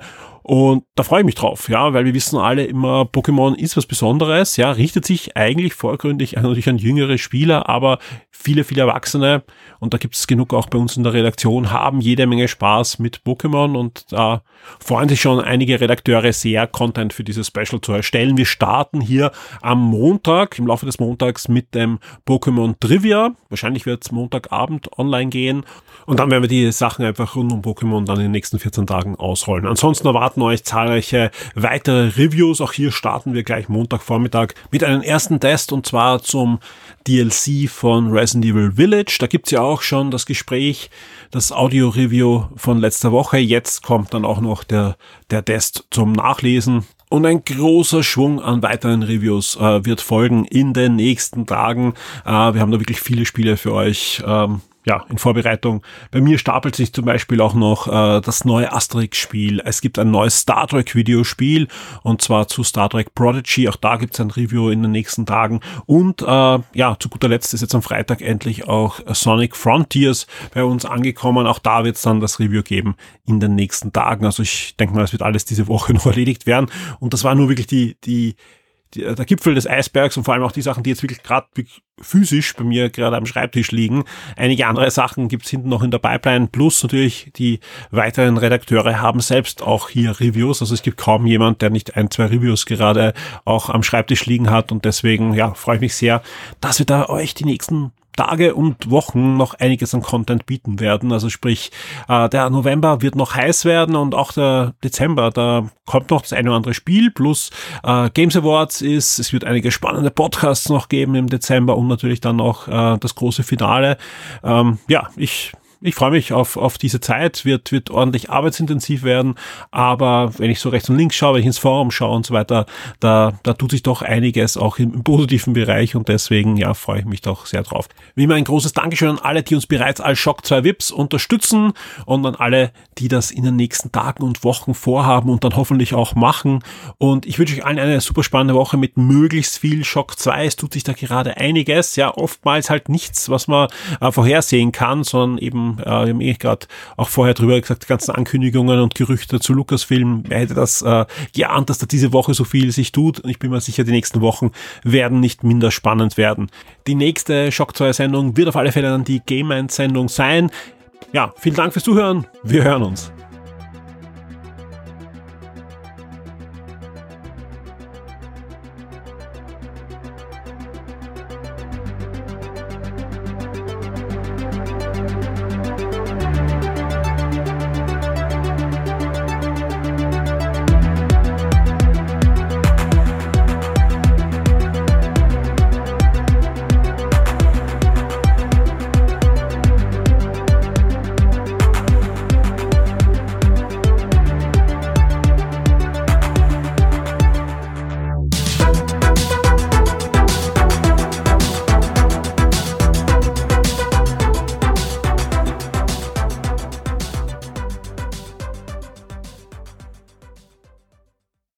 Und da freue ich mich drauf, ja, weil wir wissen alle immer, Pokémon ist was Besonderes, ja, richtet sich eigentlich vorgründig natürlich an jüngere Spieler, aber viele, viele Erwachsene, und da gibt es genug auch bei uns in der Redaktion, haben jede Menge Spaß mit Pokémon und da freuen sich schon einige Redakteure sehr, Content für dieses Special zu erstellen. Wir starten hier am Montag, im Laufe des Montags mit dem Pokémon Trivia. Wahrscheinlich wird es Montagabend online gehen und dann werden wir die Sachen einfach rund um Pokémon dann in den nächsten 14 Tagen ausrollen. Ansonsten erwarten euch zahlreiche weitere Reviews. Auch hier starten wir gleich Montagvormittag mit einem ersten Test und zwar zum DLC von Resident Evil Village. Da gibt's ja auch schon das Gespräch, das Audio-Review von letzter Woche. Jetzt kommt dann auch noch der, der Test zum Nachlesen. Und ein großer Schwung an weiteren Reviews äh, wird folgen in den nächsten Tagen. Äh, wir haben da wirklich viele Spiele für euch ähm, ja, in Vorbereitung. Bei mir stapelt sich zum Beispiel auch noch äh, das neue Asterix-Spiel. Es gibt ein neues Star Trek-Videospiel und zwar zu Star Trek Prodigy. Auch da gibt es ein Review in den nächsten Tagen. Und äh, ja, zu guter Letzt ist jetzt am Freitag endlich auch Sonic Frontiers bei uns angekommen. Auch da wird es dann das Review geben in den nächsten Tagen. Also ich denke mal, es wird alles diese Woche noch erledigt werden. Und das war nur wirklich die, die der Gipfel des Eisbergs und vor allem auch die Sachen, die jetzt wirklich gerade physisch bei mir gerade am Schreibtisch liegen. Einige andere Sachen gibt's hinten noch in der Pipeline, plus natürlich die weiteren Redakteure haben selbst auch hier Reviews. Also es gibt kaum jemand, der nicht ein, zwei Reviews gerade auch am Schreibtisch liegen hat und deswegen ja, freue ich mich sehr, dass wir da euch die nächsten Tage und Wochen noch einiges an Content bieten werden. Also sprich, äh, der November wird noch heiß werden und auch der Dezember, da kommt noch das eine oder andere Spiel plus äh, Games Awards ist, es wird einige spannende Podcasts noch geben im Dezember und natürlich dann noch äh, das große Finale. Ähm, ja, ich ich freue mich auf, auf diese Zeit, wird, wird ordentlich arbeitsintensiv werden, aber wenn ich so rechts und links schaue, wenn ich ins Forum schaue und so weiter, da, da tut sich doch einiges auch im, im positiven Bereich. Und deswegen, ja, freue ich mich doch sehr drauf. Wie immer ein großes Dankeschön an alle, die uns bereits als Shock 2 Vips unterstützen und an alle, die das in den nächsten Tagen und Wochen vorhaben und dann hoffentlich auch machen. Und ich wünsche euch allen eine super spannende Woche mit möglichst viel Shock 2. Es tut sich da gerade einiges, ja, oftmals halt nichts, was man äh, vorhersehen kann, sondern eben äh, wir haben eh gerade auch vorher drüber gesagt, die ganzen Ankündigungen und Gerüchte zu Lucasfilm, wer hätte das äh, geahnt, dass da diese Woche so viel sich tut und ich bin mir sicher, die nächsten Wochen werden nicht minder spannend werden. Die nächste Shock 2 Sendung wird auf alle Fälle dann die Game Sendung sein. Ja, vielen Dank fürs Zuhören, wir hören uns.